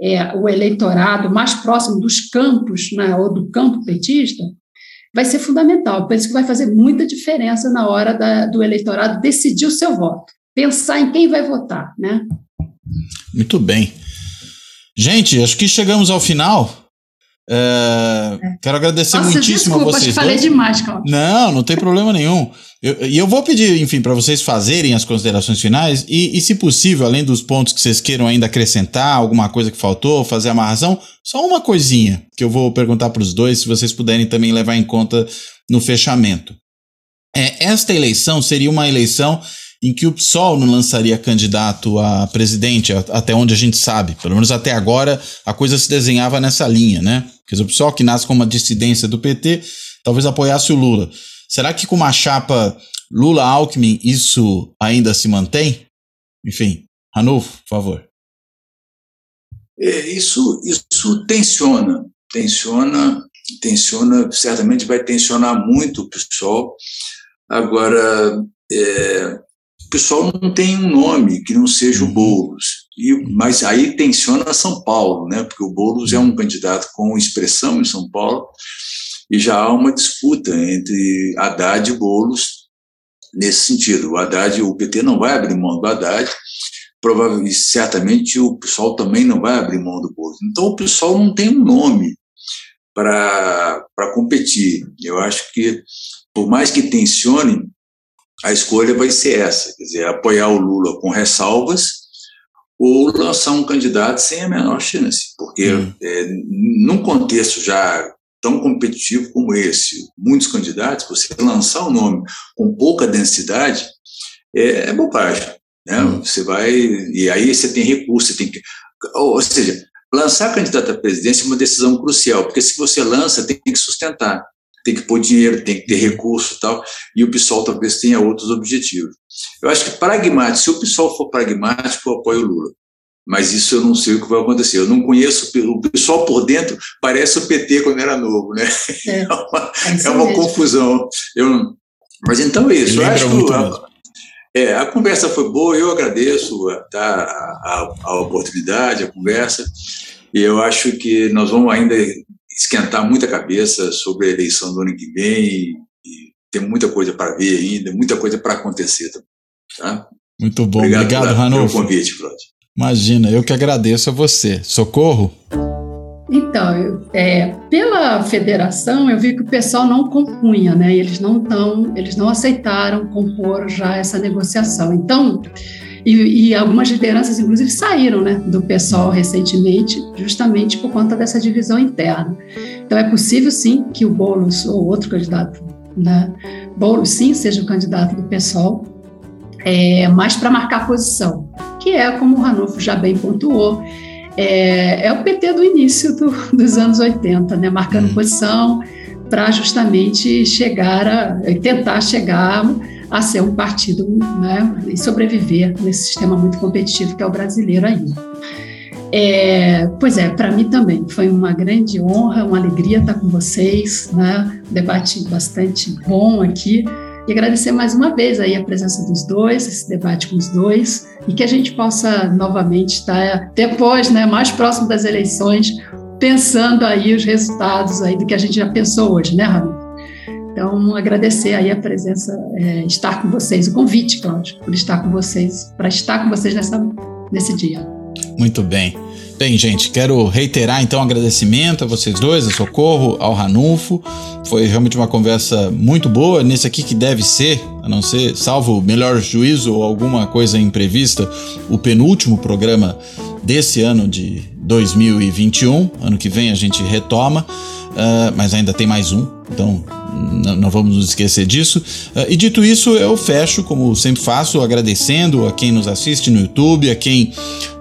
é, o eleitorado mais próximo dos campos, né, ou do campo petista, vai ser fundamental. Por isso que vai fazer muita diferença na hora da, do eleitorado decidir o seu voto, pensar em quem vai votar, né? Muito bem. Gente, acho que chegamos ao final. É, é. Quero agradecer Nossa, muitíssimo desculpa, a vocês. Te falei dois. demais, Cláudio. Não, não tem problema nenhum. E eu, eu, vou pedir, enfim, para vocês fazerem as considerações finais e, e, se possível, além dos pontos que vocês queiram ainda acrescentar, alguma coisa que faltou, fazer amarração, só uma coisinha que eu vou perguntar para os dois, se vocês puderem também levar em conta no fechamento. É, esta eleição seria uma eleição em que o PSOL não lançaria candidato a presidente, até onde a gente sabe. Pelo menos até agora a coisa se desenhava nessa linha, né? Quer dizer, o PSOL, que nasce como uma dissidência do PT, talvez apoiasse o Lula. Será que com uma chapa Lula-Alckmin isso ainda se mantém? Enfim, Ranulfo, por favor. É, isso, isso tensiona, tensiona, tensiona, certamente vai tensionar muito o pessoal. Agora, é, pessoal não tem um nome que não seja o uhum. Boulos. E, mas aí tensiona São Paulo, né? porque o Boulos é um candidato com expressão em São Paulo, e já há uma disputa entre Haddad e Boulos nesse sentido. O Haddad, o PT não vai abrir mão do Haddad, provavelmente, certamente o pessoal também não vai abrir mão do Boulos. Então o pessoal não tem um nome para competir. Eu acho que, por mais que tensione, a escolha vai ser essa, quer dizer, apoiar o Lula com ressalvas ou lançar um candidato sem a menor chance, porque hum. é, num contexto já tão competitivo como esse, muitos candidatos, você lançar um nome com pouca densidade é, é bobagem. Né? Hum. Você vai. E aí você tem recurso, você tem que. Ou seja, lançar candidato à presidência é uma decisão crucial, porque se você lança, tem que sustentar tem que pôr dinheiro, tem que ter recurso e tal, e o PSOL talvez tenha outros objetivos. Eu acho que pragmático, se o PSOL for pragmático, eu apoio o Lula. Mas isso eu não sei o que vai acontecer. Eu não conheço o pessoal por dentro, parece o PT quando era novo, né? É, é uma, é, é uma confusão. Eu, mas então é isso. Eu acho que a, é, a conversa foi boa, eu agradeço tá, a, a, a oportunidade, a conversa, e eu acho que nós vamos ainda esquentar muita cabeça sobre a eleição do ano que vem e, e tem muita coisa para ver ainda, muita coisa para acontecer também. Tá? Muito bom. Obrigado, Obrigado Ranulfo. pelo convite, Cláudio. Imagina, eu que agradeço a você. Socorro? Então, eu, é, pela federação, eu vi que o pessoal não compunha, né? Eles não tão, eles não aceitaram compor já essa negociação. Então, e, e, algumas lideranças, inclusive, saíram né, do pessoal recentemente, justamente por conta dessa divisão interna. Então, é possível, sim, que o Boulos ou outro candidato, né, Boulos, sim, seja o candidato do pessoal, é, mas para marcar posição, que é, como o Ranulfo já bem pontuou, é, é o PT do início do, dos anos 80, né, marcando hum. posição para justamente chegar a tentar chegar a ser um partido né, e sobreviver nesse sistema muito competitivo que é o brasileiro ainda. É, pois é, para mim também foi uma grande honra, uma alegria estar com vocês, né? Um debate bastante bom aqui. E agradecer mais uma vez aí a presença dos dois, esse debate com os dois, e que a gente possa novamente estar depois, né, mais próximo das eleições, pensando aí os resultados aí do que a gente já pensou hoje, né, Ramiro? Então, agradecer aí a presença, é, estar com vocês, o convite, Cláudio, por estar com vocês, para estar com vocês nessa, nesse dia. Muito bem. Bem, gente, quero reiterar então o agradecimento a vocês dois, a Socorro, ao Ranulfo. Foi realmente uma conversa muito boa, nesse aqui que deve ser, a não ser, salvo melhor juízo ou alguma coisa imprevista, o penúltimo programa desse ano de 2021. Ano que vem a gente retoma, uh, mas ainda tem mais um, então não vamos nos esquecer disso. Uh, e dito isso, eu fecho, como sempre faço, agradecendo a quem nos assiste no YouTube, a quem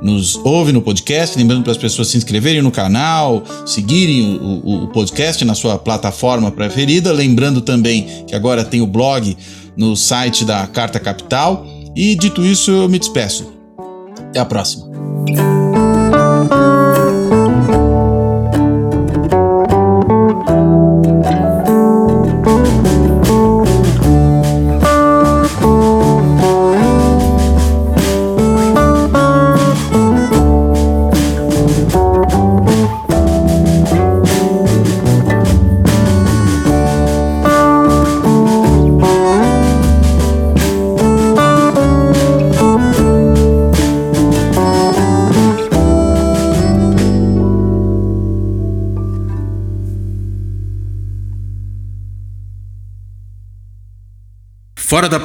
nos ouve no podcast, lembrando para as pessoas se inscreverem no canal, seguirem o, o, o podcast na sua plataforma preferida. Lembrando também que agora tem o blog no site da Carta Capital. E dito isso, eu me despeço. Até a próxima.